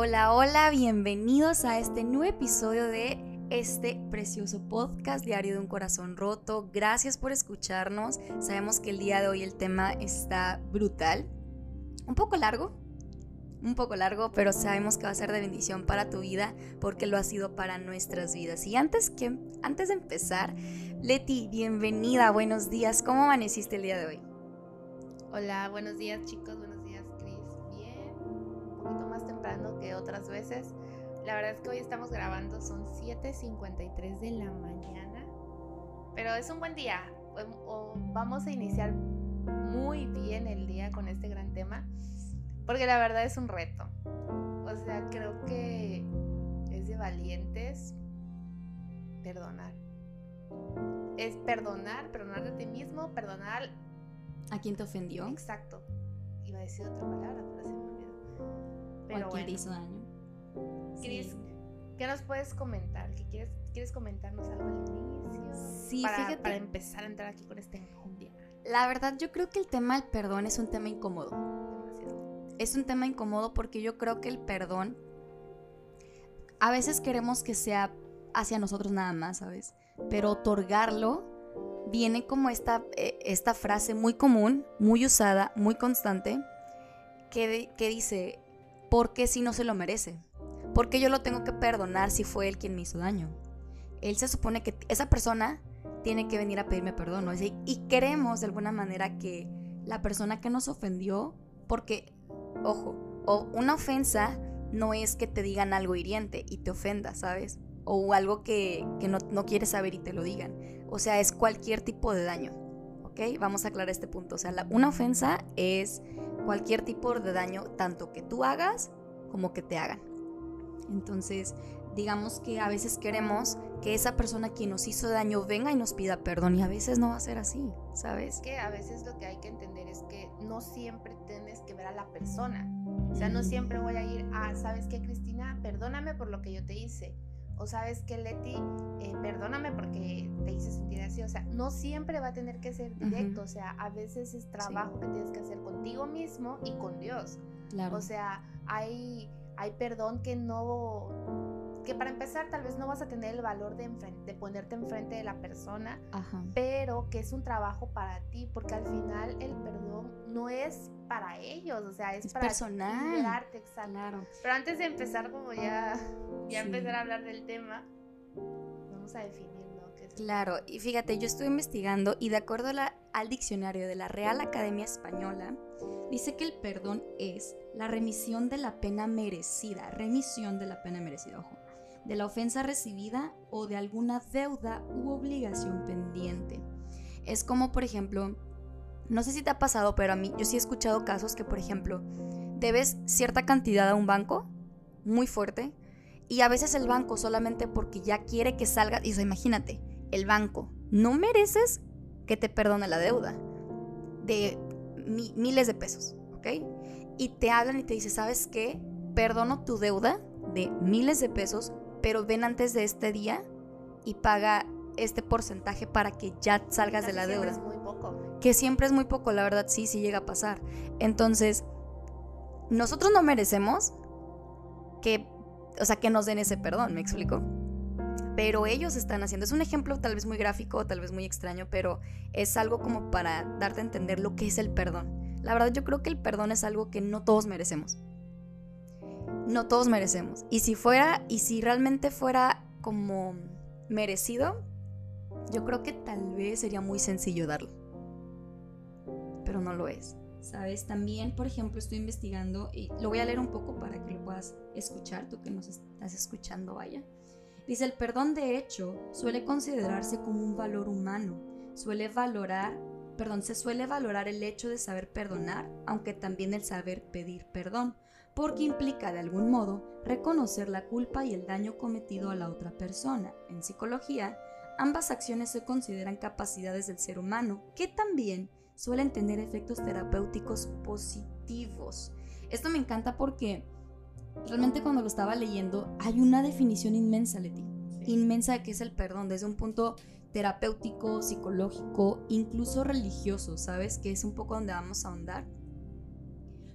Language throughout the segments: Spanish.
Hola, hola, bienvenidos a este nuevo episodio de este precioso podcast Diario de un Corazón Roto. Gracias por escucharnos. Sabemos que el día de hoy el tema está brutal. Un poco largo, un poco largo, pero sabemos que va a ser de bendición para tu vida porque lo ha sido para nuestras vidas. Y antes que antes de empezar, Leti, bienvenida, buenos días. ¿Cómo amaneciste el día de hoy? Hola, buenos días chicos, más temprano que otras veces. La verdad es que hoy estamos grabando, son 7.53 de la mañana, pero es un buen día. vamos a iniciar muy bien el día con este gran tema, porque la verdad es un reto. O sea, creo que es de valientes perdonar. Es perdonar, perdonar de ti mismo, perdonar ¿A quién te ofendió? Exacto. Iba a decir otra palabra, pero se me. Pero ¿O hizo daño? Cris, ¿qué nos puedes comentar? ¿Qué quieres, ¿Quieres comentarnos algo al inicio? Sí, para, fíjate. Para empezar a entrar aquí con este enjundia. La verdad, yo creo que el tema del perdón es un tema incómodo. Demasiado. Es un tema incómodo porque yo creo que el perdón a veces queremos que sea hacia nosotros nada más, ¿sabes? Pero otorgarlo viene como esta, eh, esta frase muy común, muy usada, muy constante, que, que dice, ¿por qué si no se lo merece? ¿Por qué yo lo tengo que perdonar si fue él quien me hizo daño? Él se supone que esa persona tiene que venir a pedirme perdón, ¿no? Y queremos de alguna manera que la persona que nos ofendió, porque, ojo, o una ofensa no es que te digan algo hiriente y te ofenda, ¿sabes? O algo que, no, no quieres saber y te lo digan o sea, es cualquier tipo de daño. ¿Ok? Vamos a aclarar este punto. O sea, una ofensa es cualquier tipo de daño, tanto que tú hagas como que te hagan. Entonces, digamos que a veces queremos que esa persona quien nos hizo daño venga y nos pida perdón y a veces no va a ser así, ¿sabes? Que a veces lo que hay que entender es que no siempre tienes que ver a la persona. O sea, no siempre voy a ir a, ¿sabes qué, Cristina? Perdóname por lo que yo te hice o sabes que Leti, eh, perdóname porque te hice sentir así, o sea, no siempre va a tener que ser directo, o sea, a veces es trabajo que tienes que hacer contigo mismo y con Dios. Claro. O sea, hay, hay perdón que no, que para empezar tal vez no vas a tener el valor de, de ponerte enfrente de la persona, pero que es un trabajo para ti, porque al final el perdón no es para ellos, o sea, es, para personal. liberarte, Claro. Pero antes de empezar como ya ya empezar a hablar del tema, vamos a definir, ¿no? claro, y fíjate, yo estoy investigando y de acuerdo al diccionario de la Real Academia Española, dice que el perdón es la remisión de la pena merecida, remisión de la pena merecida, ojo, de la ofensa recibida o de alguna deuda u obligación pendiente. Es como, por ejemplo, no sé si te ha pasado, pero a mí yo sí he escuchado casos que, por ejemplo, debes cierta cantidad a un banco, muy fuerte, y a veces el banco solamente porque ya quiere que salga, y eso imagínate, el banco, no mereces que te perdone la deuda de miles de pesos. Y te hablan y te dicen, ¿sabes qué? Perdono tu deuda de miles de pesos, pero ven antes de este día y paga este porcentaje para que ya salgas de la deuda. Es muy poco. Que siempre es muy poco, la verdad, sí, sí llega a pasar. Entonces, nosotros no merecemos que o sea, que nos den ese perdón, me explico. Pero ellos están haciendo, es un ejemplo tal vez muy gráfico, tal vez muy extraño, pero es algo como para darte a entender lo que es el perdón. La verdad yo creo que el perdón es algo que no todos merecemos. No todos merecemos. Y si fuera, y si realmente fuera como merecido, yo creo que tal vez sería muy sencillo darlo. Pero no lo es. ¿sabes? También, por ejemplo, estoy investigando, y lo voy a leer un poco para que lo puedas escuchar, tú que nos estás escuchando, vaya. Dice, el perdón de hecho suele considerarse como un valor humano, suele valorar, perdón, se suele valorar el hecho de saber perdonar, aunque también el saber pedir perdón, porque implica de algún modo reconocer la culpa y el daño cometido a la otra persona. En psicología, ambas acciones se consideran capacidades del ser humano que también suelen tener efectos terapéuticos positivos. Esto me encanta porque realmente cuando lo estaba leyendo hay una definición inmensa, Leti. Inmensa de qué es el perdón, desde un punto terapéutico, psicológico, incluso religioso, ¿sabes? Que es un poco donde vamos a ahondar.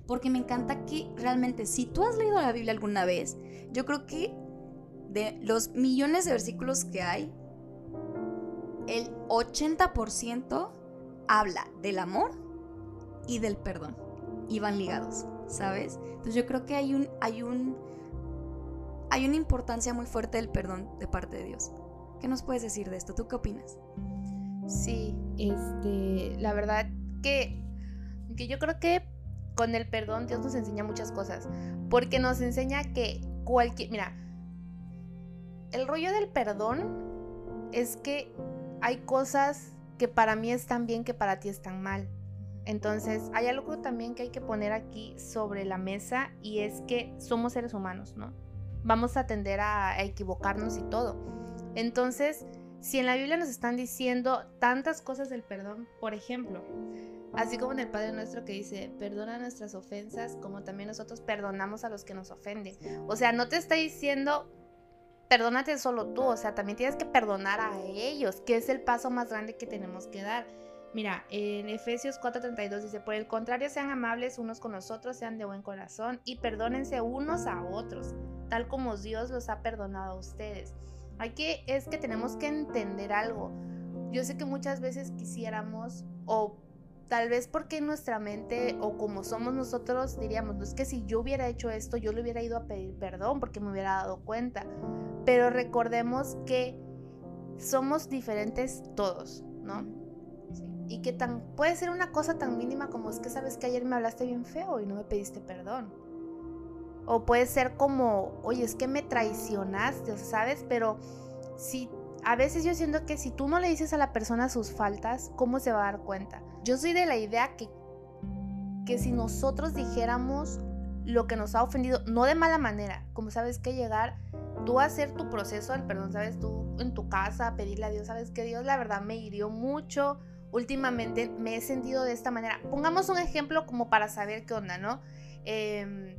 Porque me encanta que realmente si tú has leído la Biblia alguna vez, yo creo que de los millones de versículos que hay, el 80% habla del amor y del perdón y van ligados, ¿sabes? Entonces yo creo que hay un hay un hay una importancia muy fuerte del perdón de parte de Dios. ¿Qué nos puedes decir de esto? ¿Tú qué opinas? Sí, este, la verdad que, que yo creo que con el perdón Dios nos enseña muchas cosas, porque nos enseña que cualquier, mira, el rollo del perdón es que hay cosas que para mí están bien que para ti están mal. Entonces, hay algo también que hay que poner aquí sobre la mesa y es que somos seres humanos, ¿no? Vamos a tender a, equivocarnos y todo. Entonces, si en la Biblia nos están diciendo tantas cosas del perdón, por ejemplo, así como en el Padre Nuestro que dice, perdona nuestras ofensas, como también nosotros perdonamos a los que nos ofenden. O sea, no te está diciendo, perdónate solo tú, o sea, también tienes que perdonar a ellos, que es el paso más grande que tenemos que dar. Mira, en Efesios 4:32 dice, por el contrario, sean amables unos con los otros, sean de buen corazón y perdónense unos a otros, tal como Dios los ha perdonado a ustedes. Hay que, es que tenemos que entender algo. Yo sé que muchas veces quisiéramos, o tal vez porque en nuestra mente, o como somos nosotros, diríamos, no es que si yo hubiera hecho esto, yo le hubiera ido a pedir perdón porque me hubiera dado cuenta. Pero recordemos que somos diferentes todos, ¿no? Y que tan puede ser una cosa tan mínima como es que sabes que ayer me hablaste bien feo y no me pediste perdón. O puede ser como, oye, es que me traicionaste, ¿sabes? Pero si a veces yo siento que si tú no le dices a la persona sus faltas, ¿cómo se va a dar cuenta? Yo soy de la idea que, que si nosotros dijéramos lo que nos ha ofendido, no de mala manera, como sabes que llegar tú a hacer tu proceso del perdón, sabes, tú en tu casa, pedirle a Dios, sabes que Dios la verdad me hirió mucho, últimamente me he sentido de esta manera. Pongamos un ejemplo como para saber qué onda, ¿no? Eh,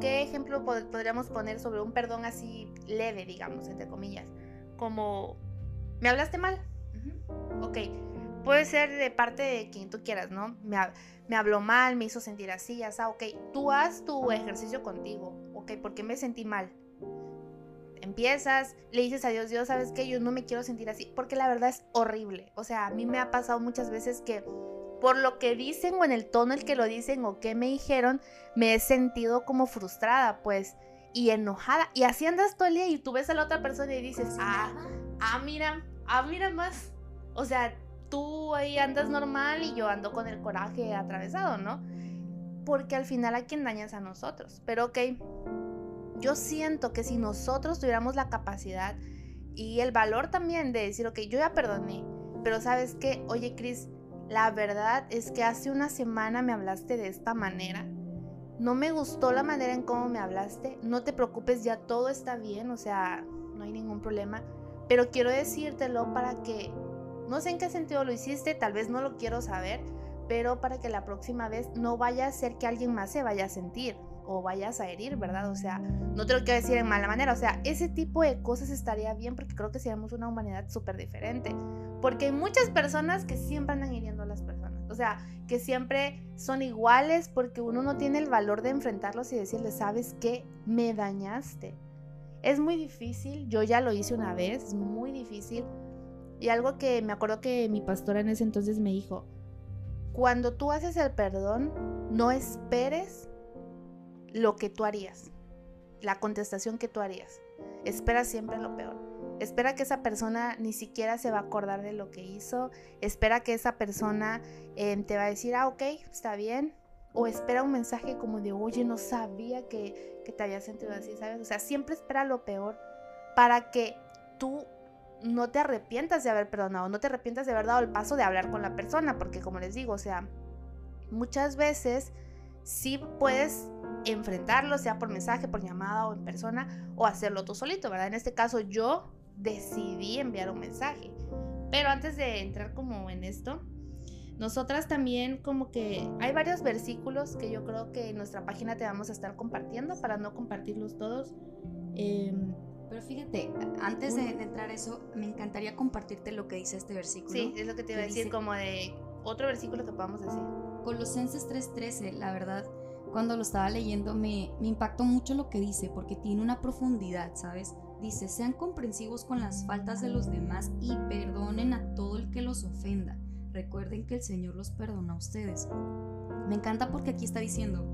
¿qué, ejemplo podríamos poner sobre un perdón así leve, digamos, entre comillas? Como, ¿me hablaste mal? Ok, puede ser de parte de quien tú quieras, ¿no? Me, habló mal, me hizo sentir así, ya sabes, ok, tú haz tu ejercicio contigo, ok, porque me sentí mal empiezas, le dices a Dios, Dios, ¿sabes qué? Yo no me quiero sentir así, porque la verdad es horrible. O sea, a mí me ha pasado muchas veces que por lo que dicen o en el tono en el que lo dicen o que me dijeron, me he sentido como frustrada, pues, y enojada. Y así andas todo el día y tú ves a la otra persona y dices, ah, ah, mira, ah, mira más. O sea, tú ahí andas normal y yo ando con el coraje atravesado, ¿no? Porque al final a quien dañas a nosotros. Pero ok, yo siento que si nosotros tuviéramos la capacidad y el valor también de decir, ok, yo ya perdoné, pero sabes qué, oye Cris, la verdad es que hace una semana me hablaste de esta manera. No me gustó la manera en cómo me hablaste. No te preocupes, ya todo está bien, o sea, no hay ningún problema. Pero quiero decírtelo para que, no sé en qué sentido lo hiciste, tal vez no lo quiero saber, pero para que la próxima vez no vaya a ser que alguien más se vaya a sentir o vayas a herir, ¿verdad? O sea, no te lo quiero decir en mala manera, o sea, ese tipo de cosas estaría bien porque creo que seríamos una humanidad súper diferente. Porque hay muchas personas que siempre andan hiriendo a las personas, o sea, que siempre son iguales porque uno no tiene el valor de enfrentarlos y decirles, ¿sabes qué? Me dañaste. Es muy difícil, yo ya lo hice una vez, es muy difícil. Y algo que me acuerdo que mi pastora en ese entonces me dijo, cuando tú haces el perdón, no esperes lo que tú harías, la contestación que tú harías. Espera siempre lo peor. Espera que esa persona ni siquiera se va a acordar de lo que hizo. Espera que esa persona em, te va a decir, ah, ok, está bien. O espera un mensaje como de, oye, no sabía que, que te había sentido así, ¿sabes? O sea, siempre espera lo peor para que tú no te arrepientas de haber perdonado, no te arrepientas de haber dado el paso de hablar con la persona, porque como les digo, o sea, muchas veces sí puedes enfrentarlo, sea por mensaje, por llamada o en persona, o hacerlo tú solito, ¿verdad? En este caso yo decidí enviar un mensaje. Pero antes de entrar como en esto, nosotras también como que hay varios versículos que yo creo que en nuestra página te vamos a estar compartiendo para no compartirlos todos. Em, pero fíjate, antes de entrar eso, me encantaría compartirte lo que dice este versículo. Sí, es lo que te iba a decir, como de otro versículo que podamos decir. Colosenses 3:13, la verdad, cuando lo estaba leyendo me, me impactó mucho lo que dice, porque tiene una profundidad, ¿sabes? Dice, sean comprensivos con las faltas de los demás y perdonen a todo el que los ofenda. Recuerden que el Señor los perdona a ustedes. Me encanta porque aquí está diciendo,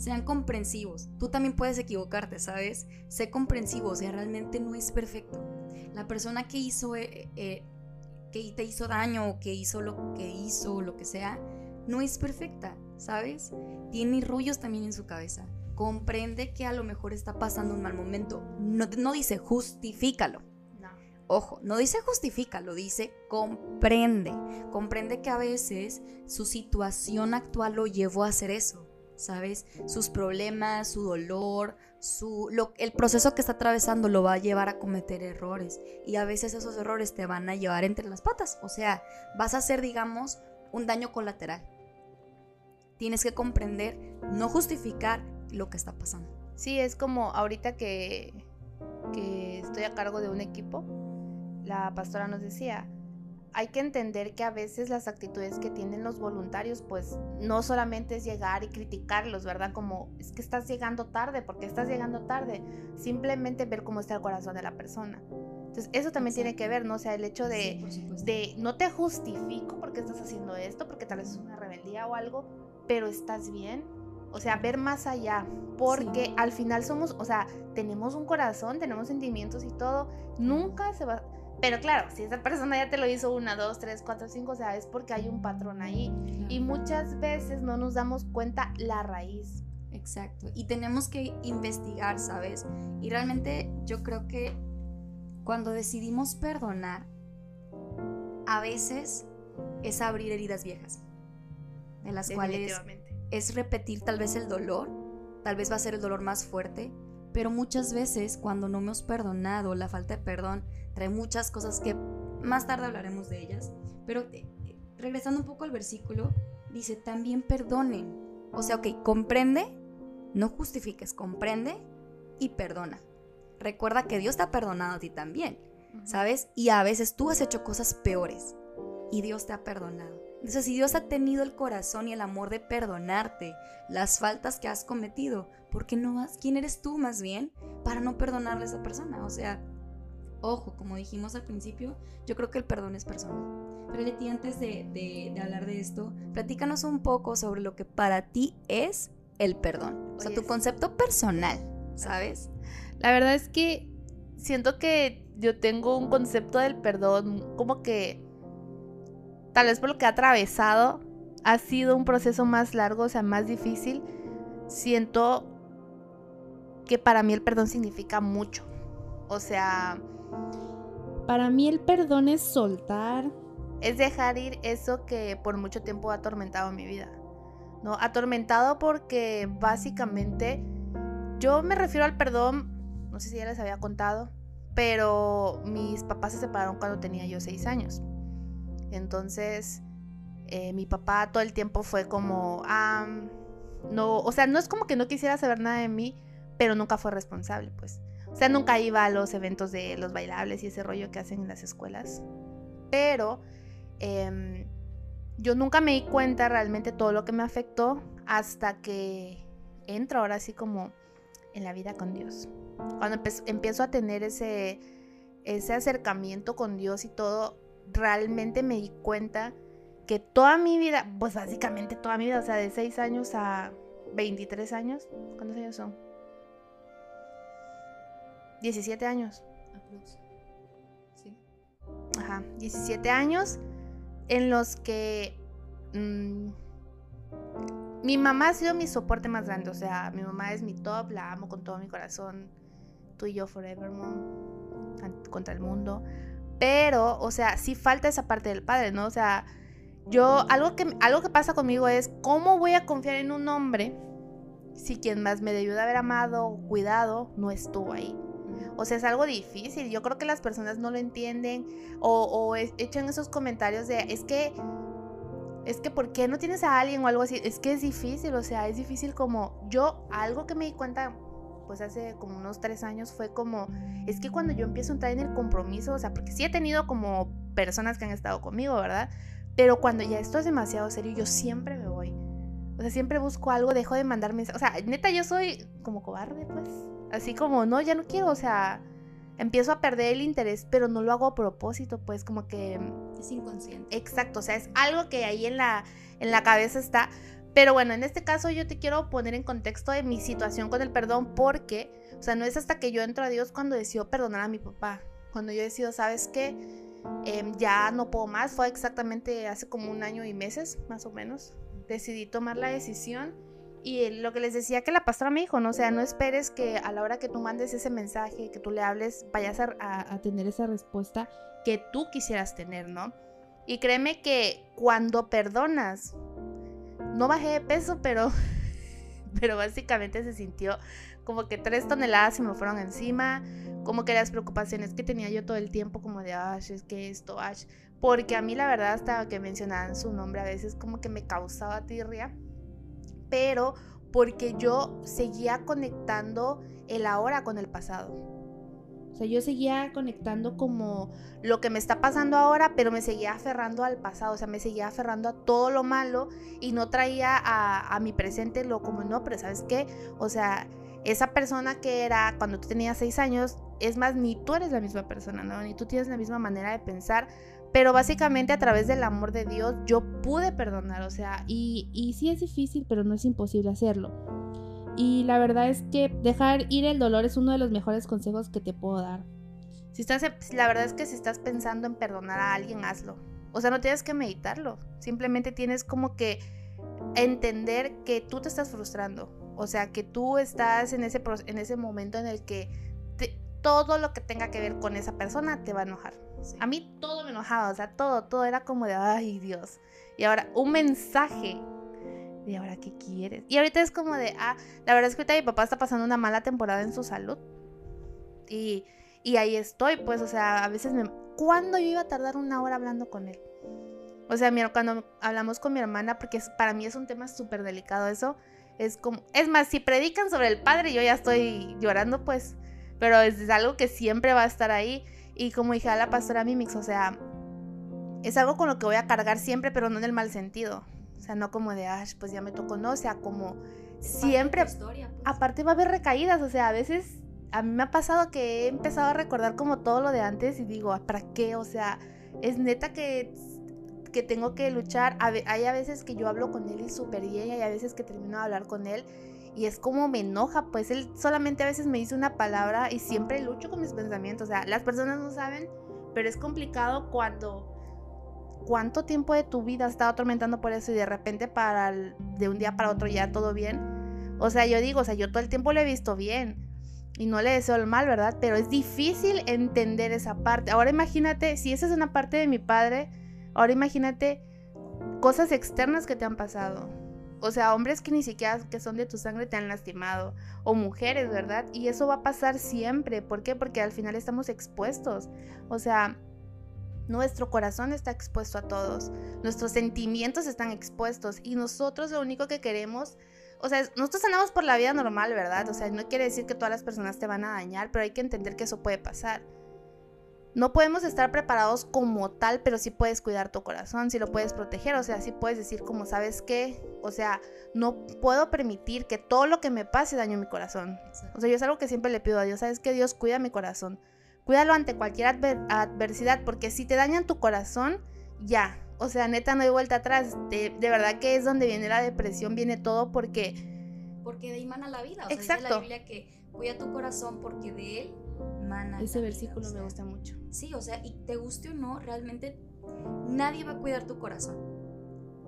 sean comprensivos. Tú también puedes equivocarte, ¿sabes? Sé comprensivo, o sea, realmente no es perfecto. La persona que hizo, eh, eh, que te hizo daño o que hizo lo que hizo, lo que sea, no es perfecta, ¿sabes? Tiene rollos también en su cabeza comprende que a lo mejor está pasando un mal momento. No, dice justifícalo. Ojo, no dice justifícalo, dice comprende. Comprende que a veces su situación actual lo llevó a hacer eso. ¿Sabes? Sus problemas, su dolor, su, el proceso que está atravesando lo va a llevar a cometer errores. Y a veces esos errores te van a llevar entre las patas. O sea, vas a hacer, digamos, un daño colateral. Tienes que comprender, no justificar, lo que está pasando. Sí, es como ahorita que, que estoy a cargo de un equipo, la pastora nos decía, hay que entender que a veces las actitudes que tienen los voluntarios, pues no solamente es llegar y criticarlos, ¿verdad? Como es que estás llegando tarde, porque estás llegando tarde. Simplemente ver cómo está el corazón de la persona. Entonces, eso también tiene que ver, ¿no? O sea, el hecho de, de no te justifico porque estás haciendo esto, porque tal vez es una rebeldía o algo, pero estás bien, o sea, ver más allá, porque al final somos, o sea, tenemos un corazón, tenemos sentimientos y todo, nunca se va... Pero claro, si esa persona ya te lo hizo una, dos, tres, cuatro, cinco, o sea, es porque hay un patrón ahí. Y muchas veces no nos damos cuenta la raíz. Exacto. Y tenemos que investigar, ¿sabes? Y realmente yo creo que cuando decidimos perdonar, a veces es abrir heridas viejas, de las cuales es repetir tal vez el dolor, tal vez va a ser el dolor más fuerte, pero muchas veces cuando no hemos perdonado, la falta de perdón trae muchas cosas que más tarde hablaremos de ellas, pero eh, regresando un poco al versículo, dice, también perdonen. O sea, ok, comprende, no justifiques, comprende y perdona. Recuerda que Dios te ha perdonado a ti también, ¿sabes? Y a veces tú has hecho cosas peores y Dios te ha perdonado. Entonces, si Dios ha tenido el corazón y el amor de perdonarte las faltas que has cometido, ¿por qué no vas? ¿Quién eres tú más bien para no perdonarle a esa persona? O sea, ojo, como dijimos al principio, yo creo que el perdón es personal. Pero Leti, antes de, de, hablar de esto, platícanos un poco sobre lo que para ti es el perdón. O sea, tu concepto personal, ¿sabes? La verdad es que siento que yo tengo un concepto del perdón como que tal vez por lo que ha atravesado, ha sido un proceso más largo, o sea, más difícil. Siento que para mí el perdón significa mucho. O sea, para mí el perdón es soltar. Es dejar ir eso que por mucho tiempo ha atormentado mi vida. ¿No? Atormentado porque básicamente yo me refiero al perdón, no sé si ya les había contado, pero mis papás se separaron cuando tenía yo seis años. Entonces, eh, mi papá todo el tiempo fue como, ah, no, o sea, no es como que no quisiera saber nada de mí, pero nunca fue responsable, pues. O sea, nunca iba a los eventos de los bailables y ese rollo que hacen en las escuelas. Pero em, yo nunca me di cuenta realmente todo lo que me afectó hasta que entro ahora así como en la vida con Dios. Cuando empiezo a tener ese, ese acercamiento con Dios y todo, realmente me di cuenta que toda mi vida, pues básicamente toda mi vida, o sea, de 6 años a 23 años, ¿cuántos años son? 17 años. Sí. Ajá, 17 años en los que mm, mi mamá ha sido mi soporte más grande, o sea, mi mamá es mi top, la amo con todo mi corazón, tú y yo forever, mom, contra el mundo. Pero, o sea, sí falta esa parte del padre, ¿no? O sea, yo, algo que, algo que pasa conmigo es, ¿cómo voy a confiar en un hombre si quien más me debió de haber amado o cuidado no estuvo ahí? O sea, es algo difícil. Yo creo que las personas no lo entienden o, echan esos comentarios de, es que, es que, ¿por qué no tienes a alguien o algo así? Es que es difícil, o sea, es difícil como yo, algo que me di cuenta pues hace como unos tres años fue como, es que cuando yo empiezo a entrar en el compromiso, o sea, porque sí he tenido como personas que han estado conmigo, ¿verdad? Pero cuando ya esto es demasiado serio, yo siempre me voy. O sea, siempre busco algo, dejo de mandar mensajes. O sea, neta, yo soy como cobarde, pues. Así como, no, ya no quiero, o sea, empiezo a perder el interés, pero no lo hago a propósito, pues como que... Es inconsciente. Exacto, o sea, es algo que ahí en la, en la cabeza está. Pero bueno, en este caso yo te quiero poner en contexto de mi situación con el perdón porque, o sea, no es hasta que yo entro a Dios cuando decido perdonar a mi papá. Cuando yo decido, ¿sabes qué? Em, ya no puedo más. Fue exactamente hace como un año y meses, más o menos. Decidí tomar la decisión y lo que les decía que la pastora me dijo, ¿no? O sea, no esperes que a la hora que tú mandes ese mensaje, que tú le hables, vayas a, a, a tener esa respuesta que tú quisieras tener, ¿no? Y créeme que cuando perdonas, no bajé de peso, pero, pero básicamente se sintió como que tres toneladas se me fueron encima, como que las preocupaciones que tenía yo todo el tiempo, como de, Ash, es que esto, Ash, porque a mí la verdad hasta que mencionaban su nombre a veces como que me causaba tirria pero porque yo seguía conectando el ahora con el pasado. O sea, yo seguía conectando como lo que me está pasando ahora, pero me seguía aferrando al pasado, o sea, me seguía aferrando a todo lo malo y no traía a, a mi presente lo como no, pero ¿sabes qué? O sea, esa persona que era cuando tú tenías seis años, es más, ni tú eres la misma persona, ¿no? Ni tú tienes la misma manera de pensar, pero básicamente a través del amor de Dios yo pude perdonar, o sea, y, y sí es difícil, pero no es imposible hacerlo. Y la verdad es que dejar ir el dolor es uno de los mejores consejos que te puedo dar. Si estás, la verdad es que si estás pensando en perdonar a alguien, hazlo. O sea, no tienes que meditarlo. Simplemente tienes como que entender que tú te estás frustrando. O sea, que tú estás en ese, en ese momento en el que todo lo que tenga que ver con esa persona te va a enojar. A mí todo me enojaba, o sea, todo, todo era como de, ay Dios. Y ahora un mensaje. ¿Y ahora qué quieres? Y ahorita es como de, ah, la verdad es que ahorita mi papá está pasando una mala temporada en su salud. Y, y ahí estoy, pues, o sea, a veces me... ¿Cuándo yo iba a tardar una hora hablando con él? O sea, cuando hablamos con mi hermana, porque para mí es un tema súper delicado eso, es como... Es más, si predican sobre el padre, yo ya estoy llorando, pues, pero es algo que siempre va a estar ahí. Y como dije a la pastora Mimix, o sea, es algo con lo que voy a cargar siempre, pero no en el mal sentido. O sea, no como de, ah, pues ya me tocó, no, o sea, como siempre. Historia, pues. Aparte va a haber recaídas, o sea, a veces a mí me ha pasado que he empezado a recordar como todo lo de antes y digo, ah, ¿para qué? O sea, es neta que, que tengo que luchar. Hay a veces que yo hablo con él y súper bien y hay a veces que termino de hablar con él y es como me enoja, pues él solamente a veces me dice una palabra y siempre lucho con mis pensamientos. O sea, las personas no saben, pero es complicado cuando cuánto tiempo de tu vida has estado atormentando por eso y de repente para de un día para otro ya todo bien. O sea, yo digo, o sea, yo todo el tiempo lo he visto bien y no le deseo el mal, ¿verdad? Pero es difícil entender esa parte. Ahora imagínate, si esa es una parte de mi padre, ahora imagínate cosas externas que te han pasado o sea, hombres que ni siquiera que son de tu sangre te han lastimado. O mujeres, ¿verdad? Y eso va a pasar siempre. ¿Por qué? Porque al final estamos expuestos. O sea, nuestro corazón está expuesto a todos. Nuestros sentimientos están expuestos. Y nosotros lo único que queremos... O sea, nosotros andamos por la vida normal, ¿verdad? O sea, no quiere decir que todas las personas te van a dañar, pero hay que entender que eso puede pasar. No podemos estar preparados como tal, pero sí puedes cuidar tu corazón, sí lo puedes proteger, o sea, sí puedes decir como sabes qué, o sea, no puedo permitir que todo lo que me pase dañe mi corazón. O sea, yo es algo que siempre le pido a Dios, sabes que Dios cuida mi corazón, cuídalo ante cualquier adversidad, porque si te dañan tu corazón, ya, o sea, neta no hay vuelta atrás, de, verdad que es donde viene la depresión, viene todo porque... Porque de ahí mana la vida, o Exacto. sea, la Biblia que cuida tu corazón porque de él ese versículo me gusta mucho. Sí, o sea, y te guste o no, realmente nadie va a cuidar tu corazón.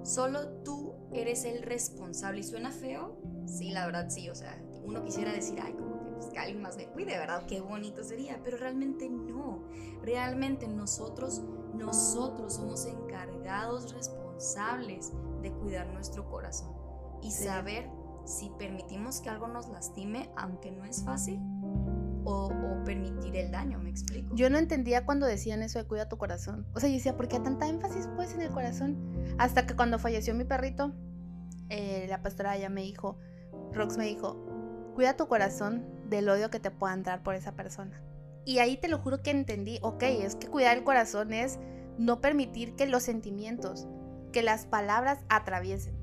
Solo tú eres el responsable. ¿Y suena feo? Sí, la verdad sí. O sea, uno quisiera decir, ay, como que, pues, que alguien más me cuide, ¿verdad? Qué bonito sería. Pero realmente no. Realmente nosotros, nosotros somos encargados, responsables de cuidar nuestro corazón. Y saber si permitimos que algo nos lastime, aunque no es fácil, o, permitir el daño, ¿me explico? Yo no entendía cuando decían eso de cuida tu corazón. O sea, yo decía, ¿por qué tanta énfasis pues en el corazón? Hasta que cuando falleció mi perrito, eh, la pastora ya me dijo, Rox me dijo, cuida tu corazón del odio que te puedan dar por esa persona. Y ahí te lo juro que entendí, ok, es que cuidar el corazón es no permitir que los sentimientos, que las palabras atraviesen.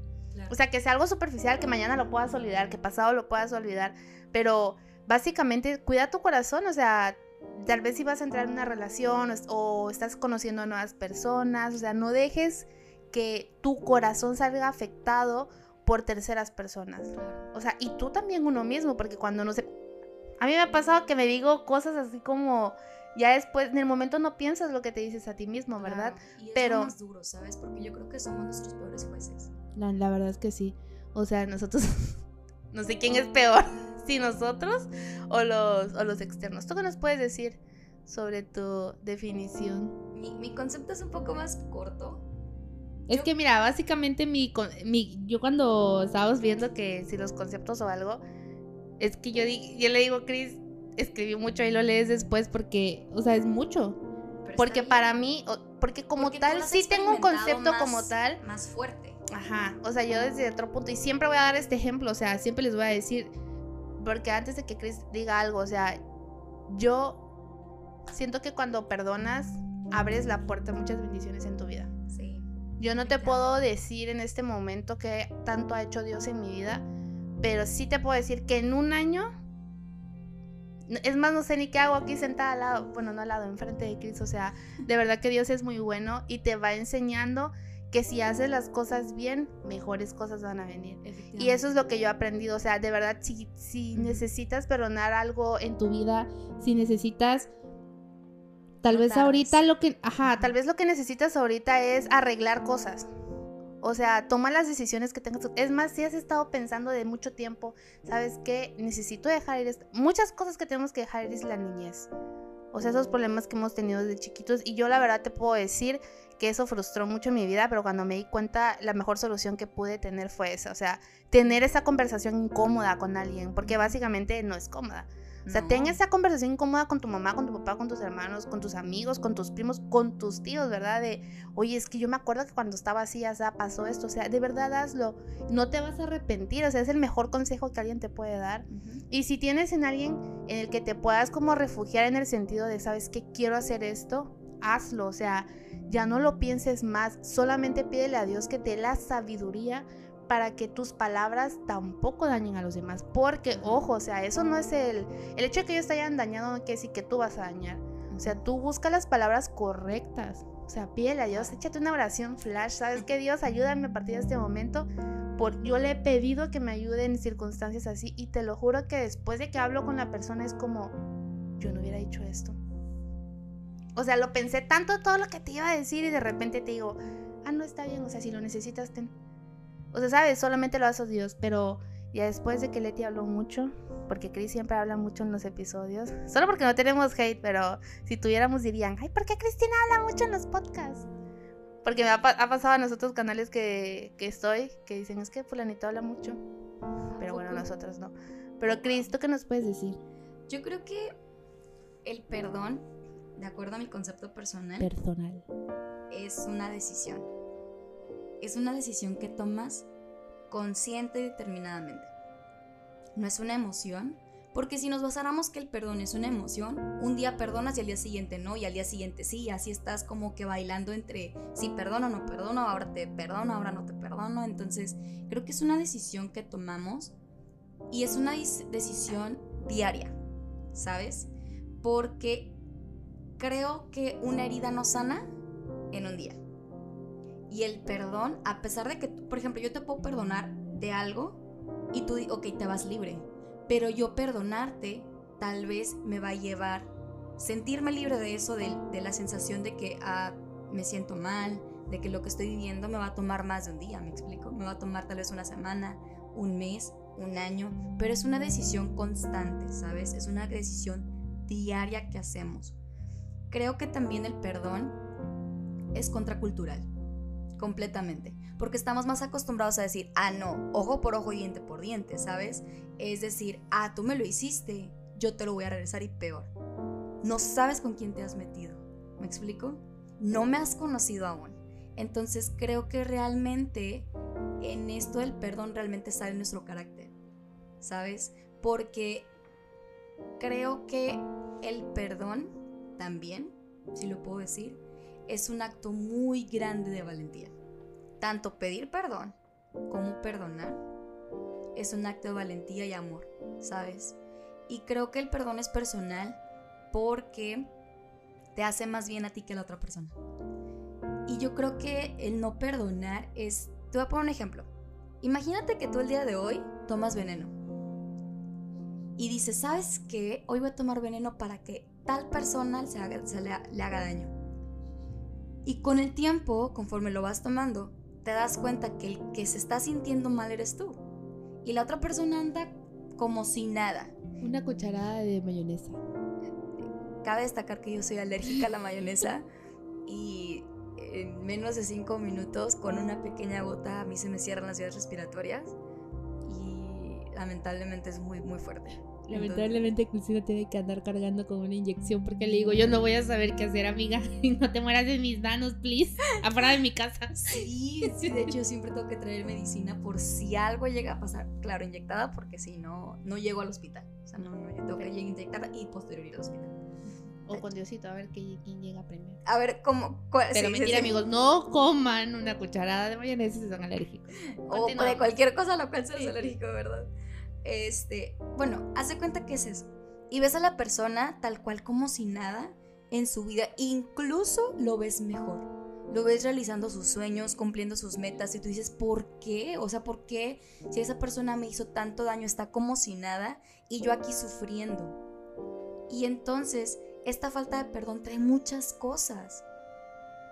O sea, que sea algo superficial, que mañana lo puedas olvidar, que pasado lo puedas olvidar, pero básicamente cuida tu corazón, o sea, tal vez si vas a entrar en una relación o, estás conociendo a nuevas personas, o sea, no dejes que tu corazón salga afectado por terceras personas. O sea, y tú también uno mismo, porque cuando no se... A mí me ha pasado que me digo cosas así como ya después, en el momento no piensas lo que te dices a ti mismo, ¿verdad? y es Pero... más duro, ¿sabes? Porque yo creo que somos nuestros peores jueces. La, la verdad es que sí. O sea, nosotros... no sé quién es peor, si nosotros o los, o los externos. ¿Tú qué nos puedes decir sobre tu definición? Mi, mi concepto es un poco más corto. Es que mira, básicamente mi, mi, yo cuando estábamos viendo que si los conceptos o algo, es que yo, yo le digo, a Chris, escribí mucho y lo lees después porque, o sea, es mucho. porque para mí, porque como tal, sí tengo un concepto como tal. Más fuerte. Ajá, o sea, yo desde otro punto, y siempre voy a dar este ejemplo, o sea, siempre les voy a decir, porque antes de que Chris diga algo, o sea, yo siento que cuando perdonas, abres la puerta a muchas bendiciones en tu vida. Sí. Yo no te puedo decir en este momento que tanto ha hecho Dios en mi vida, pero sí te puedo decir que en un año es más, no sé ni qué hago aquí sentada al lado, bueno, no al lado, enfrente de Cristo. O sea, de verdad que Dios es muy bueno y te va enseñando que si haces las cosas bien, mejores cosas van a venir. Y eso es lo que yo he aprendido. O sea, de verdad, si, si necesitas perdonar algo en tu vida, si necesitas... Tal vez ahorita lo que... Ajá, tal vez lo que necesitas ahorita es arreglar cosas. O sea, toma las decisiones que tengas. Es más, si has estado pensando de mucho tiempo, ¿sabes qué? Necesito dejar ir. Muchas cosas que tenemos que dejar ir es la niñez. O sea, esos problemas que hemos tenido desde chiquitos. Y yo la verdad te puedo decir que eso frustró mucho mi vida, pero cuando me di cuenta, la mejor solución que pude tener fue esa. O sea, tener esa conversación incómoda con alguien, porque básicamente no es cómoda. O sea, ten esa conversación incómoda con tu mamá, con tu papá, con tus hermanos, con tus amigos, con tus primos, con tus tíos, ¿verdad? De, oye, es que yo me acuerdo que cuando estaba así, ya pasó esto. O sea, de verdad hazlo. No te vas a arrepentir. O sea, es el mejor consejo que alguien te puede dar. Y si tienes en alguien en el que te puedas como refugiar en el sentido de, ¿sabes qué? Quiero hacer esto, hazlo. O sea, ya no lo pienses más. Solamente pídele a Dios que te dé la sabiduría para que tus palabras tampoco dañen a los demás. Porque, ojo, o sea, eso no es el... El hecho de que ellos te hayan dañado no quiere decir que tú vas a dañar. O sea, tú busca las palabras correctas. O sea, pídele a Dios, échate una oración flash. ¿Sabes qué? Dios, ayúdame a partir de este momento. Por, yo le he pedido que me ayude en circunstancias así y te lo juro que después de que hablo con la persona es como, yo no hubiera dicho esto. O sea, lo pensé tanto todo lo que te iba a decir y de repente te digo, ah, no está bien, o sea, si lo necesitas, ten. O sea, sabes, solamente lo hace Dios, pero ya después de que Leti habló mucho, porque Chris siempre habla mucho en los episodios, solo porque no tenemos hate, pero si tuviéramos dirían, ay, ¿por qué Cristina habla mucho en los podcasts? Porque me ha, pasado a nosotros canales que, que, estoy, que dicen, es que fulanito habla mucho. Pero bueno, nosotros no. Pero Cris, ¿tú qué nos puedes decir? Yo creo que el perdón, de acuerdo a mi concepto personal, personal. es una decisión es una decisión que tomas consciente y determinadamente. No es una emoción, porque si nos basáramos que el perdón es una emoción, un día perdonas y al día siguiente no, y al día siguiente sí, y así estás como que bailando entre si perdono o no perdono, ahora te perdono, ahora no te perdono. Entonces, creo que es una decisión que tomamos y es una decisión diaria, ¿sabes? Porque creo que una herida no sana en un día. Y el perdón, a pesar de que, por ejemplo, yo te puedo perdonar de algo y tú, ok, te vas libre. Pero yo perdonarte tal vez me va a llevar sentirme libre de eso, de, la sensación de que ah, me siento mal, de que lo que estoy viviendo me va a tomar más de un día, ¿me explico? Me va a tomar tal vez una semana, un mes, un año, pero es una decisión constante, ¿sabes? Es una decisión diaria que hacemos. Creo que también el perdón es contracultural completamente. Porque estamos más acostumbrados a decir, ah, no, ojo por ojo y diente por diente, ¿sabes? Es decir, ah, tú me lo hiciste, yo te lo voy a regresar y peor. No sabes con quién te has metido. ¿Me explico? No me has conocido aún. Entonces creo que realmente en esto del perdón realmente sale nuestro carácter. ¿Sabes? Porque creo que el perdón también, si lo puedo decir, es un acto muy grande de valentía. Tanto pedir perdón cómo perdonar, es un acto de valentía y amor, ¿sabes? Y creo que el perdón es personal porque te hace más bien a ti que a la otra persona. Y yo creo que el no perdonar es... Te voy a poner un ejemplo. Imagínate que tú el día de hoy tomas veneno. Y dices, ¿sabes qué? Hoy voy a tomar veneno para que tal persona se, le, le haga daño. Y con el tiempo, conforme lo vas tomando, te das cuenta que el que se está sintiendo mal eres tú. Y la otra persona anda como si nada. Una cucharada de mayonesa. Cabe destacar que yo soy alérgica a la mayonesa y en menos de cinco minutos con una pequeña gota a mí se me cierran las vías respiratorias y lamentablemente es muy muy fuerte. Lamentablemente Cristina tiene que andar cargando con una inyección porque le digo, yo no voy a saber qué hacer, amiga. No te mueras de mis manos, please. Afuera de mi casa. Sí, sí, de hecho siempre tengo que traer medicina por si algo llega a pasar. Claro, inyectada porque si no, no llego al hospital. O sea, no, no, yo tengo que inyectada y posterior ir al hospital. O con Diosito, a ver quién llega primero. A ver, ¿cómo? Pero mentira, amigos, no coman una cucharada de mayonesa si son alérgicos. O de cualquier cosa a la cual seas alérgico, ¿verdad? Este, bueno, hace cuenta que es eso. Y ves a la persona tal cual como si nada en su vida, incluso lo ves mejor. Lo ves realizando sus sueños, cumpliendo sus metas y tú dices, ¿por qué? O sea, ¿por qué si esa persona me hizo tanto daño está como si nada y yo aquí sufriendo? Y entonces esta falta de perdón trae muchas cosas.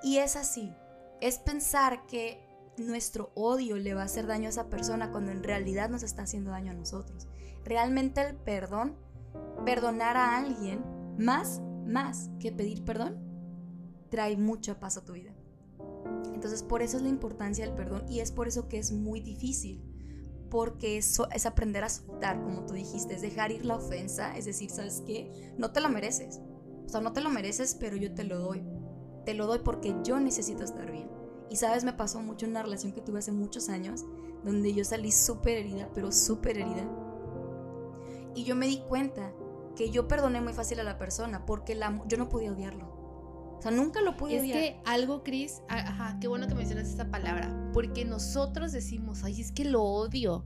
Y es así. Es pensar que nuestro odio le va a hacer daño a esa persona cuando en realidad nos está haciendo daño a nosotros. Realmente el perdón, perdonar a alguien, más, más que pedir perdón, trae mucha paz a tu vida. Entonces por eso es la importancia del perdón y es por eso que es muy difícil. Porque eso es aprender a soltar, como tú dijiste, es dejar ir la ofensa, es decir, ¿sabes qué? No te lo mereces. O sea, no te lo mereces, pero yo te lo doy. Te lo doy porque yo necesito estar bien. Y sabes, me pasó mucho en una relación que tuve hace muchos años, donde yo salí súper herida, pero súper herida. Y yo me di cuenta que yo perdoné muy fácil a la persona porque la, yo no podía odiarlo. O sea, nunca lo pude odiar. Es que algo, Cris, ajá, qué bueno que mencionas esa palabra, porque nosotros decimos, ay, es que lo odio.